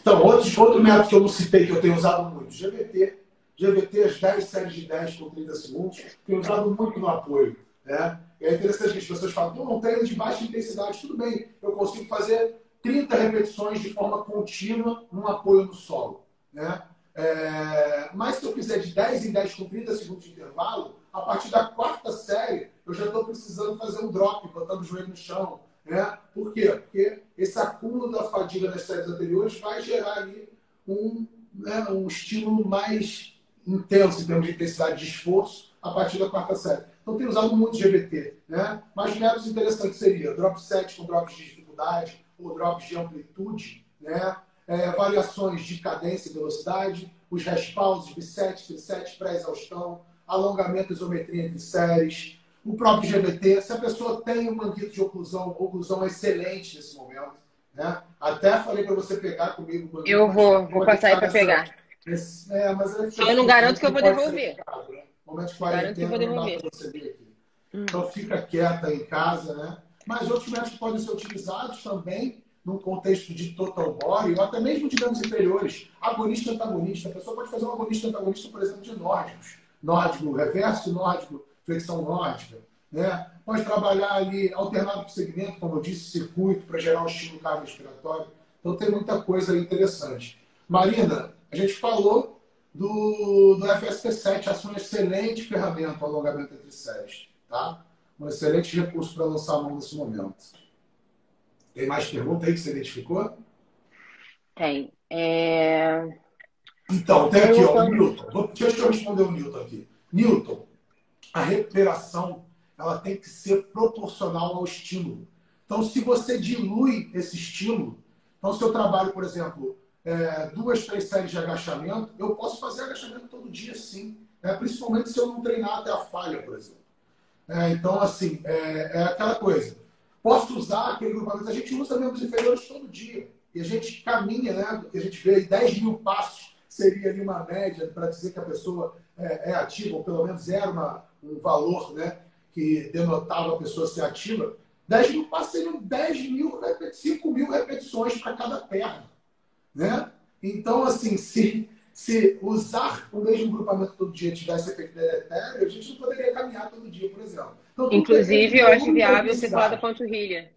Então, outro, outro método que eu não citei, que eu tenho usado muito, GVT, GVT, as 10 séries de 10 com 30 segundos, tenho usado muito no apoio. Né? É interessante que as pessoas falam, pô, um treino de baixa intensidade, tudo bem, eu consigo fazer 30 repetições de forma contínua num apoio no solo. Né? É... Mas se eu fizer de 10 em 10 com 30 segundos de intervalo, a partir da quarta série, eu já estou precisando fazer um drop, botando o joelho no chão. Né? Por quê? Porque esse acúmulo da fadiga nas séries anteriores vai gerar ali um, né, um estímulo mais intenso em termos de intensidade de esforço a partir da quarta série. Então, tem usado muito GVT. Né? Mas métodos interessantes seria drop set com drops de dificuldade ou drops de amplitude, né? É, variações de cadência e velocidade, os respawns, biset, triset, pré-exaustão, alongamento, isometria entre séries, o próprio GVT. Se a pessoa tem um manguito de oclusão, oclusão excelente nesse momento, né? Até falei para você pegar comigo. Eu vou, vou passar aí para pegar. Esse, é, mas eu não garanto que eu vou devolver. né? Momento de quarentena não dá para você ver aqui. Hum. Então fica quieta em casa, né? Mas outros métodos podem ser utilizados também num contexto de total body, ou até mesmo de danos inferiores, agonista antagonista. A pessoa pode fazer um agonista antagonista, por exemplo, de nórdicos. Nórdico reverso, nórdico, flexão nórdica. Né? Pode trabalhar ali alternado por segmento, como eu disse, circuito, para gerar um estímulo cardiorrespiratório. Então tem muita coisa interessante. Marina, a gente falou do, do FSP7, ação excelente ferramenta, o alongamento entre séries. Tá? Um excelente recurso para lançar a mão nesse momento. Tem mais pergunta aí que você identificou? Tem. É... Então, tem aqui, ó, o Newton. Deixa eu responder o Newton aqui. Newton, a recuperação ela tem que ser proporcional ao estímulo. Então, se você dilui esse estímulo, então, se eu trabalho, por exemplo, é, duas, três séries de agachamento, eu posso fazer agachamento todo dia, sim. É, principalmente se eu não treinar até a falha, por exemplo. É, então, assim, é, é, aquela coisa. Posso usar aquele grupamento. A gente usa membros inferiores todo dia. E a gente caminha, né? A gente vê 10 mil passos, seria ali uma média para dizer que a pessoa é, é, ativa, ou pelo menos era uma, um valor né, que denotava a pessoa ser ativa. 10 mil passos seriam 10 mil, 5 mil repetições para cada perna. Né? Então, assim, se se usar o mesmo grupamento todo dia tivesse efeito deletério, a gente não poderia caminhar todo dia, por exemplo. Então, Inclusive, eu acho viável você falar da panturrilha.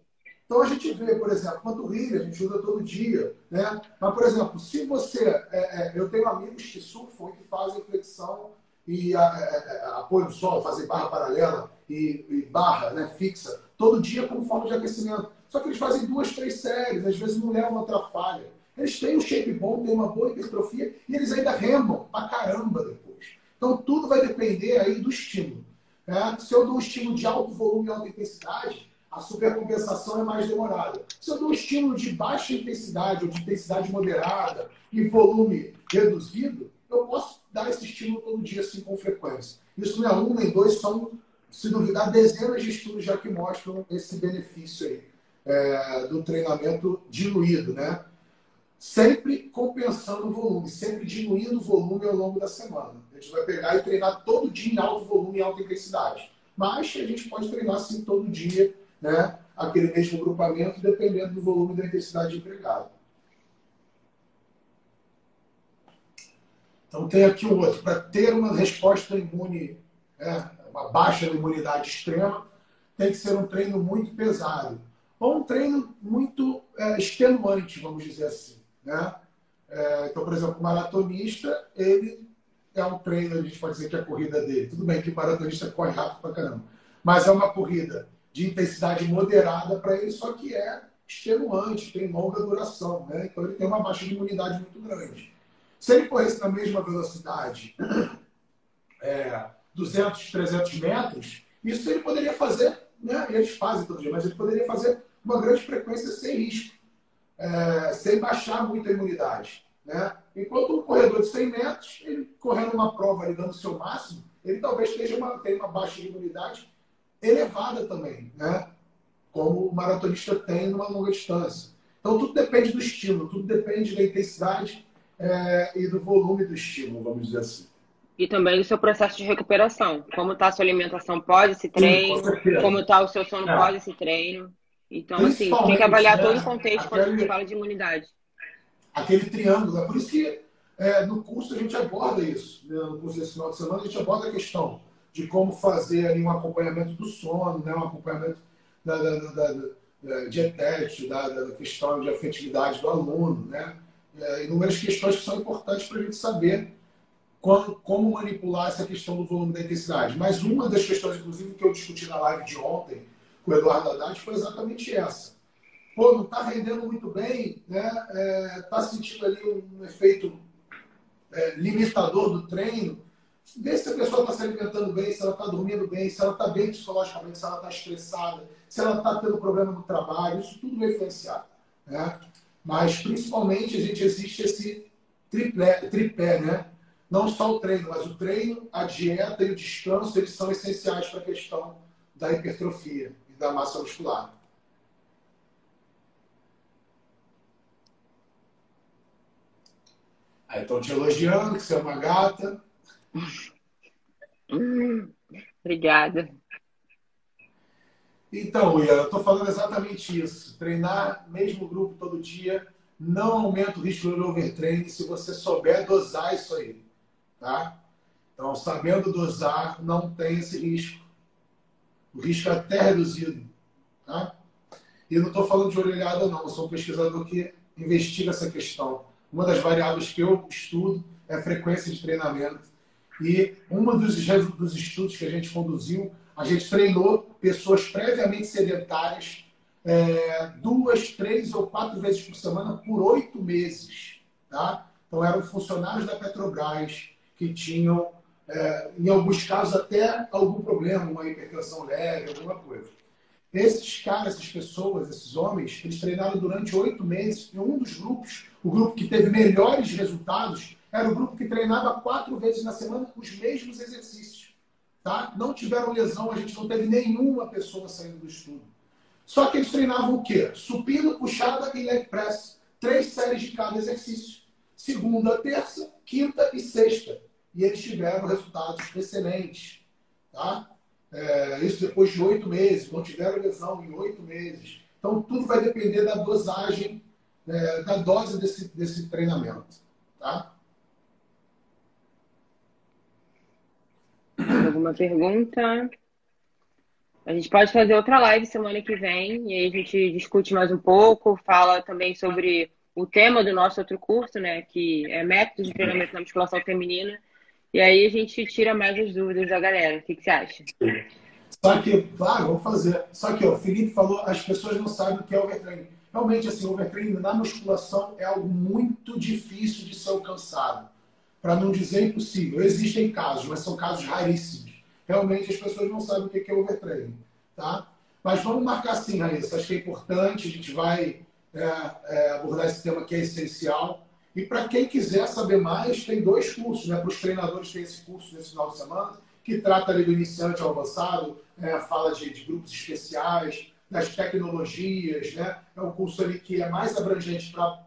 Então, a gente vê, por exemplo, panturrilha, a gente usa todo dia. Né? Mas, por exemplo, se você. É, é, eu tenho amigos que surfam e que fazem flexão e a, é, é, apoio no solo, fazem barra paralela e, e, barra né, fixa, todo dia como forma de aquecimento. Só que eles fazem duas, três séries, às vezes não levam outra falha. Eles têm um shape bom, têm uma boa hipertrofia e eles ainda remam pra caramba depois. Então tudo vai depender aí do estímulo. Né? Se eu dou um estímulo de alto volume e alta intensidade, a supercompensação é mais demorada. Se eu dou um estímulo de baixa intensidade ou de intensidade moderada e volume reduzido, eu posso dar esse estímulo todo dia assim com frequência. Isso não é um nem dois, são, se duvidar, dezenas de estudos já que mostram esse benefício aí é, do treinamento diluído, né? Sempre compensando o volume, sempre diminuindo o volume ao longo da semana. A gente vai pegar e treinar todo dia em alto volume e alta intensidade. Mas a gente pode treinar sim todo dia, né? Aquele mesmo grupamento, dependendo do volume e da intensidade empregada. Então tem aqui o outro. Para ter uma resposta imune, né? uma baixa imunidade extrema, tem que ser um treino muito pesado. Ou um treino muito é, extenuante, vamos dizer assim. Né? É, então, por exemplo, o maratonista, ele é um treino, a gente pode dizer que é a corrida dele. Tudo bem que o maratonista corre rápido pra caramba, mas é uma corrida de intensidade moderada para ele, só que é extenuante, tem longa duração, né? Então ele tem uma baixa de imunidade muito grande. Se ele corresse na mesma velocidade, é, 200, 300 metros, isso ele poderia fazer, né? Eles fazem todo dia, mas ele poderia fazer uma grande frequência sem risco é, sem baixar muito a imunidade. Né? Enquanto um corredor de 100 metros, ele correndo uma prova ali dando o seu máximo, ele talvez esteja uma, tenha uma baixa de imunidade elevada também, né? como o maratonista tem numa longa distância. Então tudo depende do estímulo, tudo depende da intensidade é, e do volume do estímulo, vamos dizer assim. E também do seu processo de recuperação. Como está a sua alimentação pós esse treino, Sim, como está o seu sono é. pós esse treino. Então, assim, tem que avaliar né, todo o contexto quando a gente fala de imunidade. Aquele triângulo. É por isso que é, no curso a gente aborda isso. Né? No curso desse final de semana a gente aborda a questão de como fazer ali um acompanhamento do sono, né? um acompanhamento da, da, da, da dietético, da, da, questão de afetividade do aluno, né? É, inúmeras questões que são importantes para a gente saber como, como, manipular essa questão do volume da intensidade. Mas uma das questões, inclusive, que eu discuti na live de ontem com o Eduardo Haddad foi exatamente essa. Pô, não está rendendo muito bem, né? Está é, tá sentindo ali um efeito é, limitador do treino, Vê se a pessoa está se alimentando bem, se ela está dormindo bem, se ela está bem psicologicamente, se ela está estressada, se ela está tendo problema no trabalho, isso tudo vai influenciar. Né? Mas, principalmente, a gente existe esse triplé, tripé, né? Não só o treino, mas o treino, a dieta e o descanso, eles são essenciais para a questão da hipertrofia da massa muscular. Aí estão te elogiando, que você é uma gata. Obrigada. Então, Ian, eu estou falando exatamente isso. Treinar mesmo grupo todo dia não aumenta o risco de overtraining se você souber dosar isso aí. Tá? Então, sabendo dosar, não tem esse risco. O risco é até reduzido. Tá? E não estou falando de orelhada, não. Eu sou um pesquisador que investiga essa questão. Uma das variáveis que eu estudo é a frequência de treinamento e um dos, dos estudos que a gente conduziu, a gente treinou pessoas previamente sedentárias é, duas, três ou quatro vezes por semana por oito meses. Tá? Então, eram funcionários da Petrobras que tinham, é, em alguns casos, até algum problema, uma hipertensão leve, alguma coisa. Esses caras, essas pessoas, esses homens, eles treinaram durante oito meses. E um dos grupos, o grupo que teve melhores resultados, era o grupo que treinava quatro vezes na semana os mesmos exercícios. Tá? Não tiveram lesão, a gente não teve nenhuma pessoa saindo do estudo. Só que eles treinavam o quê? Supino, puxada e leg press. Três séries de cada exercício. Segunda, terça, quinta e sexta. E eles tiveram resultados excelentes. Tá? É, isso depois de oito meses. Não tiveram lesão em oito meses. Então, tudo vai depender da dosagem, é, da dose desse, desse treinamento. Tá? alguma pergunta? A gente pode fazer outra live semana que vem e aí a gente discute mais um pouco, fala também sobre o tema do nosso outro curso, né? Que é métodos de treinamento na musculação feminina. E aí a gente tira mais as dúvidas da galera. O que, que você acha? Só que, claro, vamos fazer. Só que ó, o Felipe falou, as pessoas não sabem o que é overtraining. Realmente, assim, overtraining na musculação é algo muito difícil de ser alcançado para não dizer impossível. Existem casos, mas são casos raríssimos. Realmente as pessoas não sabem o que é overtraining. Tá? Mas vamos marcar sim, Raíssa. Acho que é importante, a gente vai é, é, abordar esse tema que é essencial. E para quem quiser saber mais, tem dois cursos. Né? Para os treinadores, tem esse curso nesse final de semana, que trata ali do iniciante ao avançado, é, fala de, de, grupos especiais, das tecnologias. Né? É um curso ali que é mais abrangente para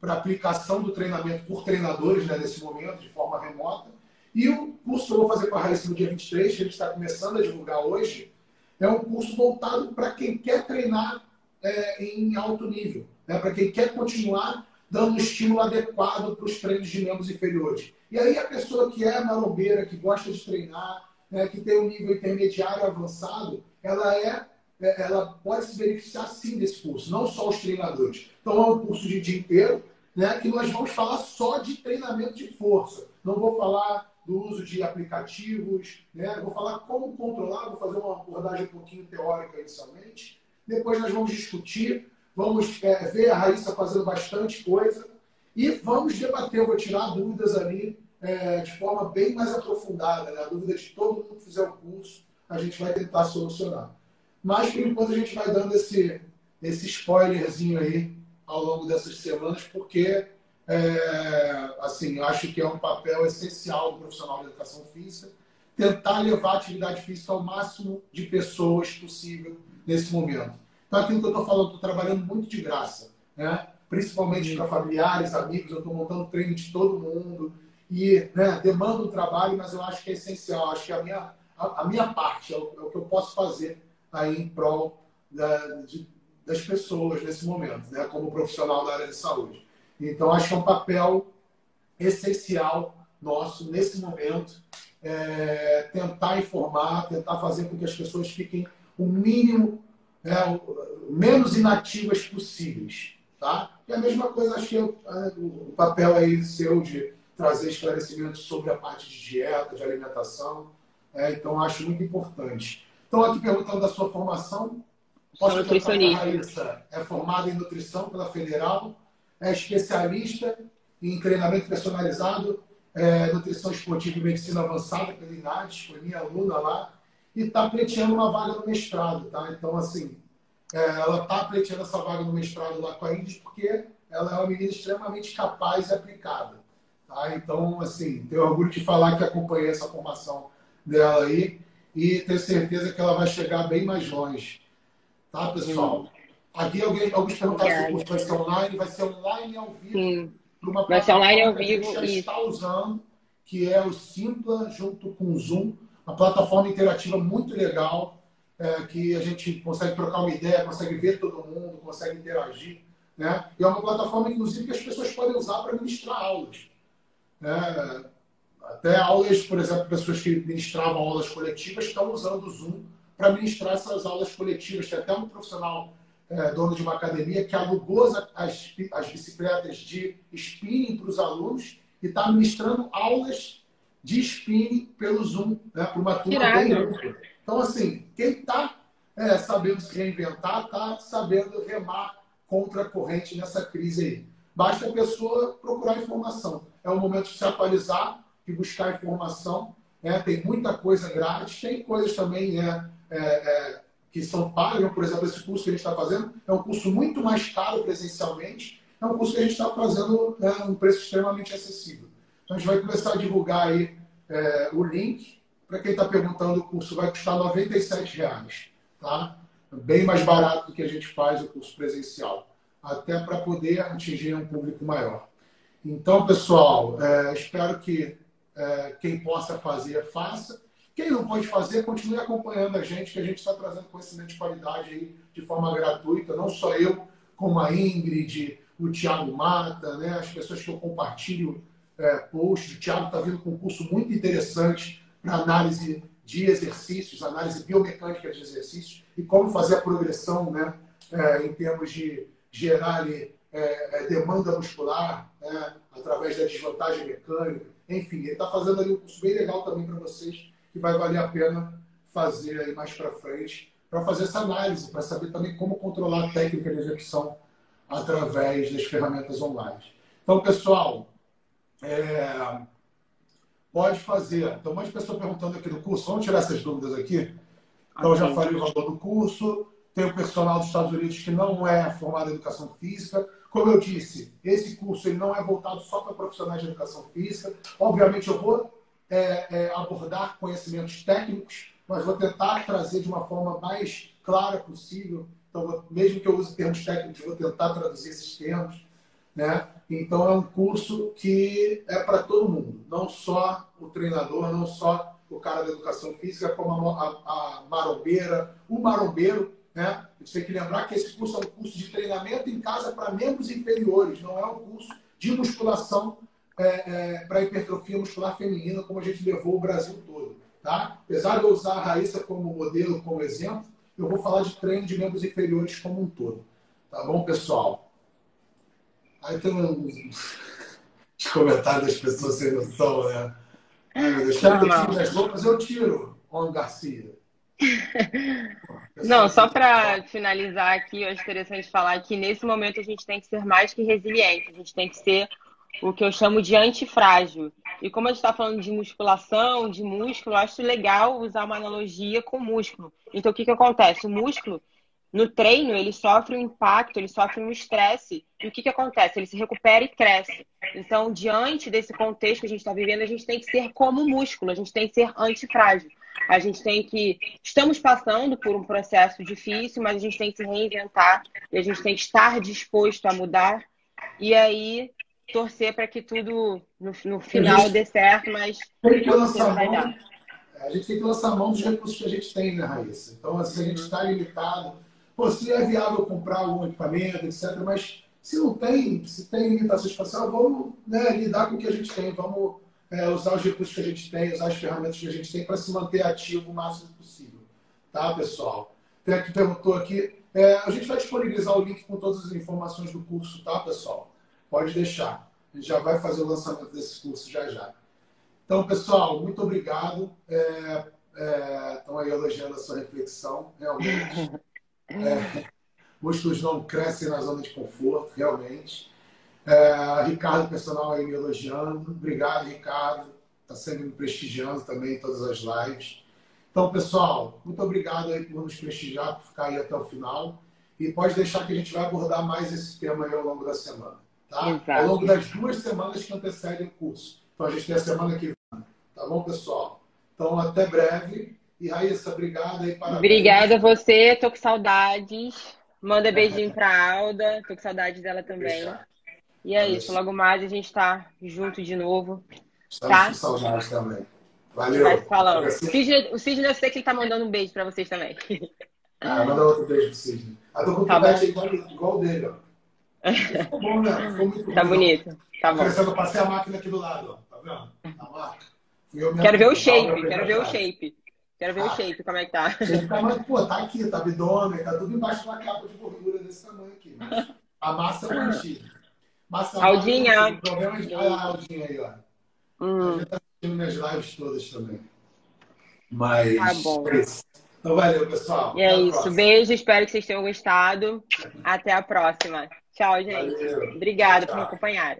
para aplicação do treinamento por treinadores né, nesse momento, de forma remota. E o curso que eu vou fazer com a Raíssa no dia 23, que a gente está começando a divulgar hoje, é um curso voltado para quem quer treinar é, em alto nível, né, para quem quer continuar dando um estímulo adequado para os treinos de membros inferiores. E aí a pessoa que é marombeira, que gosta de treinar, né, que tem um nível intermediário avançado, ela é é, ela pode se beneficiar sim desse curso, não só os treinadores. Então é um curso de dia inteiro, né, que nós vamos falar só de treinamento de força. Não vou falar do uso de aplicativos, né, vou falar como controlar, vou fazer uma abordagem um pouquinho teórica inicialmente. Depois nós vamos discutir, vamos é, ver a Raíssa fazendo bastante coisa e vamos debater, eu vou tirar dúvidas ali é, de forma bem mais aprofundada, né? a dúvida de todo mundo que fizer o curso, a gente vai tentar solucionar. Mas, por enquanto, a gente vai dando esse, esse spoilerzinho aí ao longo dessas semanas, porque, é, assim, acho que é um papel essencial do profissional de educação física tentar levar a atividade física ao máximo de pessoas possível nesse momento. Então, aquilo que eu estou falando, estou trabalhando muito de graça, né? principalmente para familiares, amigos, eu estou montando treino de todo mundo e né, demanda um trabalho, mas eu acho que é essencial, acho que a minha, a, a minha parte é o, é o que eu posso fazer aí em prol da, de, das pessoas nesse momento, né, como profissional da área de saúde. Então, acho que é um papel essencial nosso nesse momento é, tentar informar, tentar fazer com que as pessoas fiquem o mínimo, né, menos inativas possíveis. Tá? E a mesma coisa, acho que eu, o papel aí seu de trazer esclarecimentos sobre a parte de dieta, de alimentação. É, então, acho muito importante. Então, aqui perguntando da sua formação. Posso nutricionista. Raíssa é formada em nutrição pela Federal, é especialista em treinamento personalizado, é, nutrição esportiva e medicina avançada pela INADES, foi minha aluna lá, e está pleiteando uma vaga no mestrado, tá? Então, assim, é, ela está pleiteando essa vaga no mestrado lá com a Índice porque ela é uma menina extremamente capaz e aplicada. Tá? Então, assim, tenho orgulho de falar que acompanhei essa formação dela aí e tenho certeza que ela vai chegar bem mais longe. Tá, pessoal? Aqui alguém, alguns perguntaram se o curso vai ser online. Vai ser online ao vivo. Sim. Uma vai ser online ao vivo. Que a gente já está usando, que é o Simpla junto com o Zoom. Uma plataforma interativa muito legal, é, que a gente consegue trocar uma ideia, consegue ver todo mundo, consegue interagir. Né? E é uma plataforma, inclusive, que as pessoas podem usar para ministrar aulas. Né? Até aulas, por exemplo, pessoas que ministravam aulas coletivas estão usando o Zoom para ministrar essas aulas coletivas. Tem até um profissional é, dono de uma academia que alugou as, as, as bicicletas de spinning para os alunos e está ministrando aulas de spinning pelo Zoom, né, para uma turma bem ampla. Então, assim, quem está é, sabendo se reinventar, está sabendo remar contra a corrente nessa crise aí. Basta a pessoa procurar informação. É o momento de se atualizar, de buscar informação. Né? Tem muita coisa grátis, tem coisas também né, é, é, que são pagas. Por exemplo, esse curso que a gente está fazendo é um curso muito mais caro presencialmente. É um curso que a gente está fazendo né, um preço extremamente acessível. Então, a gente vai começar a divulgar aí é, o link. Para quem está perguntando, o curso vai custar R$ reais, tá? Bem mais barato do que a gente faz o curso presencial, até para poder atingir um público maior. Então, pessoal, é, espero que é, quem possa fazer, faça. Quem não pode fazer, continue acompanhando a gente, que a gente está trazendo conhecimento de qualidade aí de forma gratuita, não só eu, como a Ingrid, o Thiago Mata, né, as pessoas que eu compartilho é, posts. O Thiago está vindo com um curso muito interessante para análise de exercícios, análise biomecânica de exercícios e como fazer a progressão né, é, em termos de gerar ali, é, é demanda muscular né, através da desvantagem mecânica. Enfim, ele está fazendo ali um curso bem legal também para vocês, que vai valer a pena fazer aí mais para frente, para fazer essa análise, para saber também como controlar a técnica de execução através das ferramentas online. Então, pessoal, é, pode fazer. Então, mais pessoas perguntando aqui do curso. Vamos tirar essas dúvidas aqui? Então, eu já falei o valor do curso. Tem o personal dos Estados Unidos que não é formado em educação física. Como eu disse, esse curso ele não é voltado só para profissionais de educação física. Obviamente, eu vou é, é, abordar conhecimentos técnicos, mas vou tentar trazer de uma forma mais clara possível. Então, mesmo que eu use termos técnicos, vou tentar traduzir esses termos. Né? Então, é um curso que é para todo mundo, não só o treinador, não só o cara da educação física, como a, a, a marombeira, o marombeiro né? Você tem que lembrar que esse curso é um curso de treinamento em casa para membros inferiores, não é um curso de musculação é, é, para hipertrofia muscular feminina, como a gente levou o Brasil todo. Tá? Apesar de eu usar a Raíssa como modelo, como exemplo, eu vou falar de treino de membros inferiores como um todo. Tá bom, pessoal? Aí tem um comentário das pessoas sem noção, né? Ai, meu Deus, roupas, eu tiro, Juan Garcia. Não, só para finalizar aqui, eu acho interessante falar que nesse momento a gente tem que ser mais que resiliente, a gente tem que ser o que eu chamo de antifrágil. E como a gente está falando de musculação, de músculo, eu acho legal usar uma analogia com músculo. Então, o que, que acontece? O músculo, no treino, ele sofre um impacto, ele sofre um estresse. E o que, que acontece? Ele se recupera e cresce. Então, diante desse contexto que a gente está vivendo, a gente tem que ser como músculo, a gente tem que ser antifrágil. A gente tem que. Estamos passando por um processo difícil, mas a gente tem que se reinventar e a gente tem que estar disposto a mudar. E aí, torcer para que tudo no, no final gente, dê certo, mas. Tem que lançar mão, a gente tem que lançar mão dos recursos que a gente tem, né, Raíssa? Então, assim, a gente está limitado. Pô, se é viável comprar algum equipamento, etc., mas Se não tem, se tem limitação espacial, vamos né, lidar com o que a gente tem, vamos é, usar os recursos que a gente tem, usar as ferramentas que a gente tem para se manter ativo o máximo possível. Tá, pessoal? Tem aqui perguntou aqui. É, a gente vai disponibilizar o link com todas as informações do curso, tá, pessoal? Pode deixar. A gente já vai fazer o lançamento desse curso já já. Então, pessoal, muito obrigado. É, é, estão aí elogiando a sua reflexão, realmente. É, músculos não crescem na zona de conforto, realmente. É, Ricardo, personal, aí me elogiando. Obrigado, Ricardo. Está sempre me prestigiando também em todas as lives. Então, pessoal, muito obrigado aí por nos prestigiar, por ficar aí até o final. E pode deixar que a gente vai abordar mais esse tema aí ao longo da semana. Tá? Exato. Ao longo das duas semanas que antecedem o curso. Então, a gente tem a semana que vem. Tá bom, pessoal? Então, até breve. E Raíssa, obrigada aí. Parabéns. Obrigada a você. Tô com saudades. Manda beijinho pra Alda. Tô com saudade dela também. E é isso. Logo mais a gente tá junto de novo. Estamos tá? com saudades também. Valeu. Vai falando. O Sidney, o Sidney, eu sei que ele tá mandando um beijo pra vocês também. Ah, manda outro beijo pro Sidney. A tua tá é igual, igual dele, ó. Ficou bom, né? Ficou muito tá bom. bonito. Tá bom. Eu passei a máquina aqui do lado, ó. Tá vendo? A marca. Quero ver o shape, quero ver o shape. Quero ver ah, o shape, como é que tá. Shape tá, mas, pô, tá aqui, tá abdômen, tá tudo embaixo de uma capa de gordura desse tamanho aqui. a massa é mantida. Massa Aldinha. Massa, problema de... Olha a Aldinha aí, ó. Hum. A gente tá assistindo minhas lives todas também. Mas. Tá bom. É então, valeu, pessoal. E é isso. Próxima. Beijo, espero que vocês tenham gostado. Até a próxima. Tchau, gente. Valeu. Obrigada por me acompanhar.